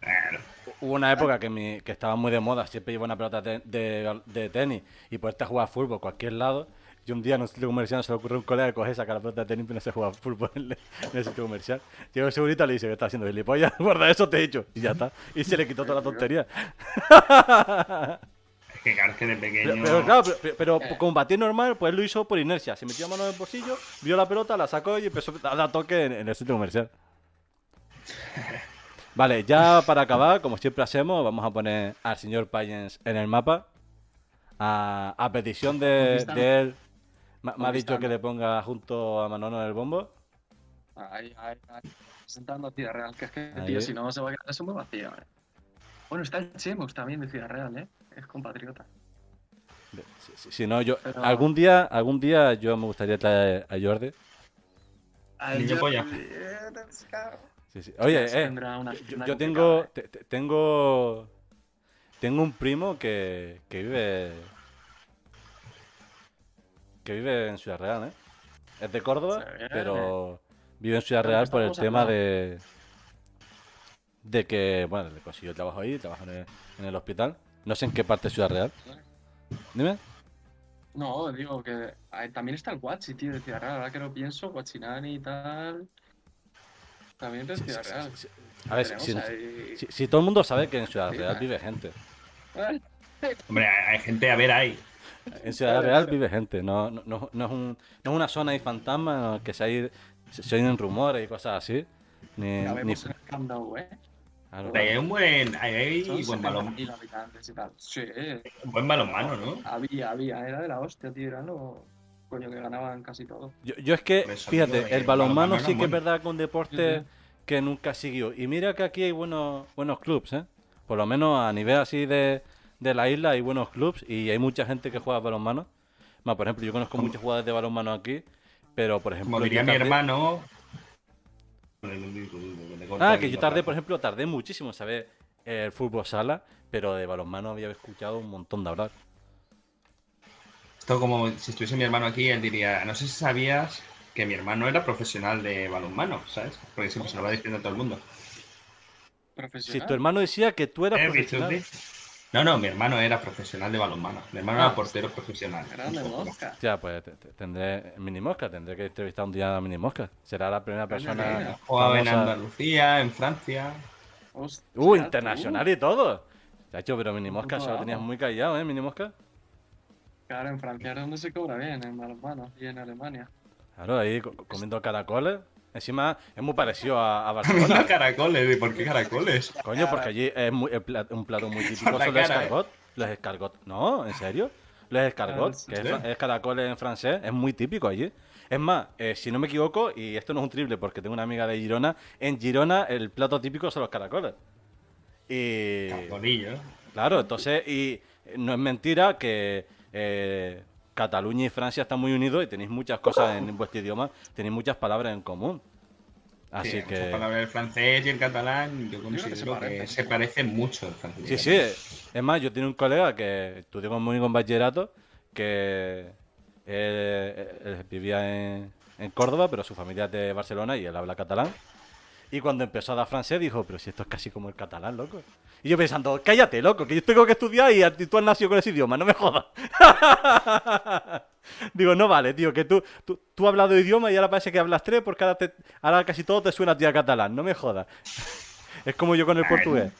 Claro. Hubo una época que, mi- que estaba muy de moda, siempre llevo una pelota de, de- de tenis y poderte jugar fútbol a cualquier lado. Y un día en un sitio comercial se le ocurrió a un colega coger, sacar la pelota de tenis y no se juega fútbol en el, en el sitio comercial. Llegó el segurito y le dice que está haciendo gilipollas, guarda eso, te he hecho. Y ya está. Y se le quitó toda la tontería. Que claro, es que de pequeño... Pero, pero claro, pero, pero Eh. normal, pues lo hizo por inercia. Se metió la mano en el bolsillo, vio la pelota, la sacó y empezó a dar toque en, en el sitio comercial. Vale, ya para acabar, como siempre hacemos, vamos a poner al señor Payens en el mapa. A, a petición de, él, me, me ha dicho que le ponga junto a Manolo en el bombo. Ahí, ahí, ahí. Presentando a Ciudad Real, que es que, tío, si no se va a quedar eso muy vacío, eh. Bueno, está el Chemos también de Ciudad Real, eh. Es compatriota. Si, si- si no, yo Pero- algún día, algún día yo me gustaría traer a Jordi. Yo- polla. eh. Sí, sí. Oye, eh, yo, tengo, eh. te- te- tengo, tengo un primo que, que vive, que vive en Ciudad Real, ¿eh? Es de Córdoba, pero vive en Ciudad Real por el tema al de, de que, bueno, le consiguió trabajo ahí, trabaja en el, en el hospital. No sé en qué parte de Ciudad Real. Dime. No, digo que también está el Guachi, tío, de Ciudad Real. Ahora que lo pienso, Guachinani y tal. También de Sí, Ciudad sí, Real. sí, sí. A ver, si, si- ahí- si- si todo el mundo sabe que en Ciudad Sí, Real eh. vive gente. Hombre, hay hay gente a ver ahí. En Ciudad Real vive gente, no, no, no, no es, un- no es una zona ahí fantasma que se, hay- se, se oyen rumores y cosas así. Ni, ni- vemos el Camp Nou, eh. Claro. Ahí hay un buen... Ahí hay buen, balón, 70.000 habitantes y tal. Sí, buen balonmano, ¿no? había, había. Era de la hostia, tío. Era lo coño que ganaban casi todo. Yo, yo es que, eso fíjate, el balonmano sí que es verdad que un deporte que nunca siguió. Y mira que aquí hay buenos, buenos clubs, ¿eh? Por lo menos a nivel así de, de la isla hay buenos clubs y hay mucha gente que juega balonmano. Más, por ejemplo, yo conozco muchos jugadores de balonmano aquí, Pero, por ejemplo. Como diría mi hermano. Ah, que yo tardé, por ejemplo, tardé muchísimo en saber el fútbol sala, pero de balonmano había escuchado un montón de hablar. Esto como si estuviese mi hermano aquí, él diría, no sé si sabías que mi hermano era profesional de balonmano, ¿sabes? Porque siempre se lo va diciendo a todo el mundo. Si tu hermano decía que tú eras ¿Eh, profesional. No, no, mi hermano era profesional de balonmano. Mi hermano Ah. era portero profesional. Grande mosca. Ya, pues te- te- tendré Mini Mosca, tendré que entrevistar un día a Mini Mosca. Será la primera persona. Jugaba en Andalucía, en Francia. Hostia, Uh, tú. internacional y todo. Chacho, pero Mini Mosca se lo tenías muy callado, ¿eh? Mini Mosca. Claro, en Francia es donde se cobra bien, en balonmano y en Alemania. Claro, ahí co- comiendo caracoles. Encima es muy parecido a, a Barcelona. caracoles. ¿Y por qué caracoles? Coño, porque allí es muy- un plato muy típico son los ¿eh? escargot. Los escargot. No, ¿en serio? Los escargot, Ah, que es caracoles en francés, es muy típico allí. Es más, eh, si no me equivoco, y esto no es un triple porque tengo una amiga de Girona, en Girona el plato típico son los caracoles. Y... Caracolillo. Claro, entonces, y no es mentira que eh, Cataluña y Francia están muy unidos y tenéis muchas cosas en vuestro idioma, tenéis muchas palabras en común. Así Sí, muchas que... palabras del francés y el catalán, yo creo que se considero que parecen. se parecen mucho el francés. Sí, sí. Es más, yo tenía un colega que estudió conmigo en bachillerato, que él, él vivía en, en Córdoba, pero su familia es de Barcelona y él habla catalán. Y cuando empezó a dar francés dijo, pero si esto es casi como el catalán, loco. Y yo pensando, cállate, loco, que yo tengo que estudiar y a ti- tú has nacido con ese idioma, no me jodas. Digo, no vale, tío, que tú, tú, tú has hablado idioma y ahora parece que hablas tres porque ahora, te- ahora casi todo te suena a ti a catalán, no me jodas. Es como yo con el portugués.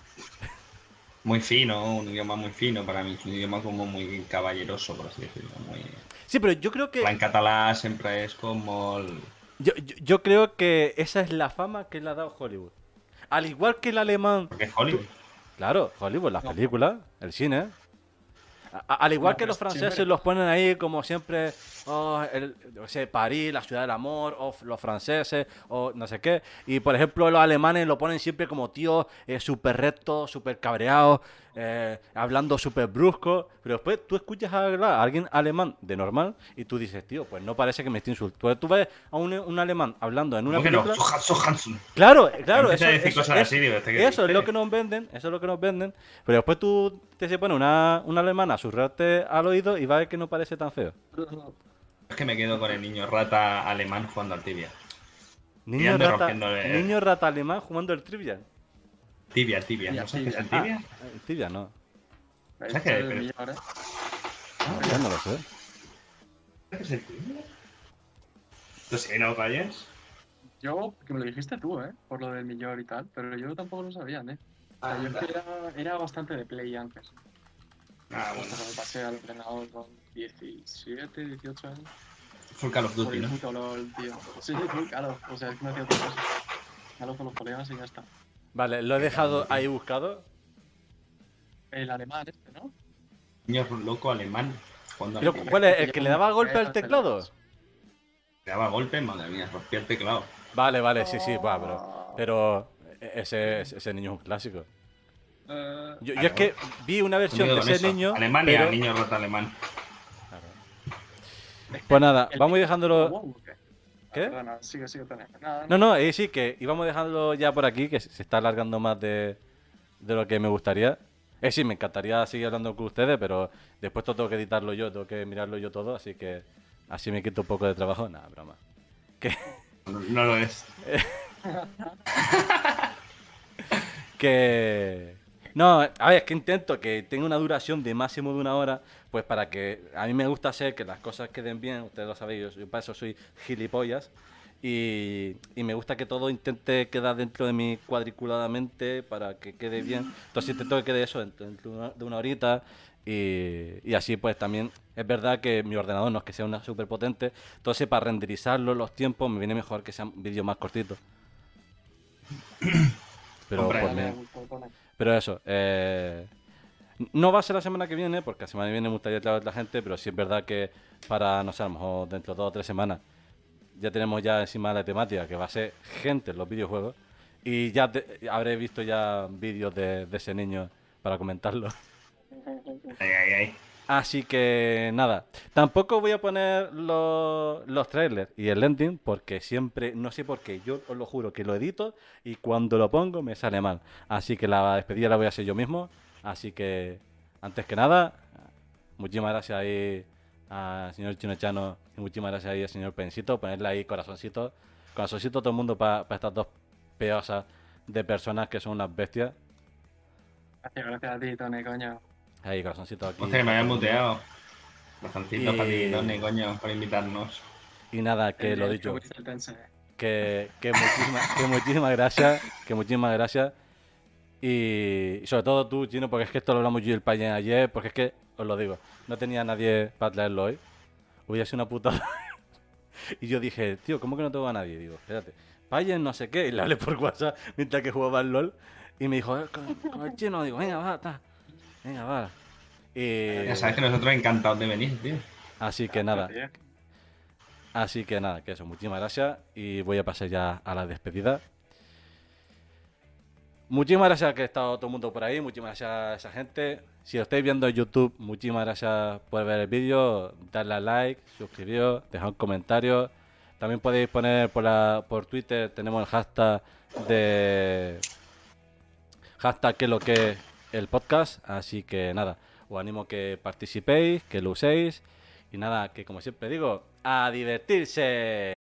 Muy fino, un idioma muy fino para mí, un idioma como muy caballeroso, por así decirlo. Muy... Sí, pero yo creo que... En catalán siempre es como... el- Yo, yo, yo creo que esa es la fama que le ha dado Hollywood. Al igual que el alemán. Porque es Hollywood. Claro, Hollywood, las No. películas, el cine. A- al igual No, que los franceses siempre- los ponen ahí como siempre, oh, el, qué sé, París, la ciudad del amor, o los franceses, o no sé qué. Y por ejemplo, los alemanes lo ponen siempre como tíos eh, súper rectos, súper cabreados, eh, hablando súper brusco. Pero después tú escuchas hablar a alguien alemán de normal y tú dices, tío, pues no parece que me esté insultando. Tú ves a un, un alemán hablando en una ¿Cómo que no? película. Johansson, Johansson. Claro, claro, eso, a eso- cosas eso- así, ¿este eso es lo que nos venden, eso es lo que nos venden. Pero después tú te se pone una, una alemana a susurrarte al oído y va a ver que no parece tan feo. Es que me quedo con el niño rata alemán jugando al tibia. Niño rata, rompiéndole- niño rata alemán jugando el trivia. Tibia, tibia. Tibia, ¿No sabes qué es el tibia. tibia? El trivia no. ¿Sabes qué? El Pero- ¿eh? no, ya no lo sé. ¿Sabes qué es el tibia? ¿Tú sí, no calles? Yo, que me lo dijiste tú, ¿eh? Por lo del millón y tal, pero yo tampoco lo sabía, ¿eh? O sea, yo es que era, era bastante de play antes. Ah, bueno. Hasta que me pasé al ordenador con 17, 18 años. Full Call of Duty, el ¿no? puto LOL, tío. Sí, sí, claro. O sea, es que me hacía otra cosa. Hablo con los colegas y ya está. Vale, lo he dejado ahí buscado. El alemán este, ¿no? Niño loco alemán. Pero. ¿Cuál es? ¿El que le daba golpe al teclado? Le daba golpe, madre mía, rompía el teclado. Vale, vale, sí, sí, va, pero, pero ese, ese niño es un clásico. Eh, Yo, yo es que vi una versión de ese eso. niño. Alemania, pero- niño rata alemán. Claro. Pues nada, el- vamos a ir dejándolo. wow, ¿o ¿qué? ¿Qué? Perdona, sigue, sigue. Nada, No, no, eh, sí, que íbamos dejándolo ya por aquí, que se está alargando más de, de lo que me gustaría. Eh, sí, me encantaría seguir hablando con ustedes, pero después todo tengo que editarlo yo, tengo que mirarlo yo todo, así que así me quito un poco de trabajo. Nada, broma. Que, No, no lo es. que... No, a ver, es que intento que tenga una duración de máximo de una hora, pues para que a mí me gusta hacer que las cosas queden bien, ustedes lo sabéis, yo, para eso soy gilipollas, y, y me gusta que todo intente quedar dentro de mí cuadriculadamente para que quede bien. Entonces intento que quede eso dentro de una, horita y, y así pues también es verdad que mi ordenador no es que sea una súper potente, entonces para renderizarlo los tiempos me viene mejor que sean vídeos más cortitos. Pero Hombre. por me. Pero eso, eh, no va a ser la semana que viene, porque la semana que viene me gustaría traer a la gente, pero sí es verdad que para, no sé, a lo mejor dentro de dos o tres semanas, ya tenemos ya encima la temática, que va a ser gente en los videojuegos, y ya te- habré visto ya vídeos de, de ese niño para comentarlo. Ay, ay, ay. Así que nada, tampoco voy a poner los, trailers y el ending porque siempre, no sé por qué, yo os lo juro que lo edito y cuando lo pongo me sale mal. Así que la despedida la voy a hacer yo mismo. Así que, antes que nada, muchísimas gracias ahí al señor Chinochano y muchísimas gracias ahí al señor Pensito. Ponerle ahí corazoncito, corazoncito a todo el mundo para estas dos peosas de personas que son unas bestias. Gracias, gracias a ti, Tony, coño. Ahí, corazoncito aquí. Hostia, que me habían muteado. Bastantitos Y- para ti, Tony, coño, por invitarnos. Y nada, que lo dicho. Que, que, muchísimas, que muchísimas gracias, que muchísimas gracias. Y, y sobre todo tú, Chino, porque es que esto lo hablamos yo y el Payen ayer, porque es que, os lo digo, no tenía nadie para traerlo hoy. Hubiera sido una putada. y yo dije, tío, ¿cómo que no tengo a nadie? Digo, espérate, Payen no sé qué, y le hablé por WhatsApp mientras que jugaba al LOL. Y me dijo, "Eh, con, con el Chino, digo, venga, va, ta, venga, va. Y, Ya sabes que nosotros encantados de venir, tío. así que nada, Así que nada, que eso, muchísimas gracias y voy a pasar ya a la despedida. Muchísimas gracias que ha estado todo el mundo por ahí, muchísimas gracias a esa gente. Si lo estáis viendo en YouTube, muchísimas gracias por ver el vídeo, darle a like, suscribiros, dejar un comentario. También podéis poner por, la, por Twitter, tenemos el hashtag de hashtag que lo que es el podcast, así que nada, os animo que participéis, que lo uséis y nada, que como siempre digo, a divertirse.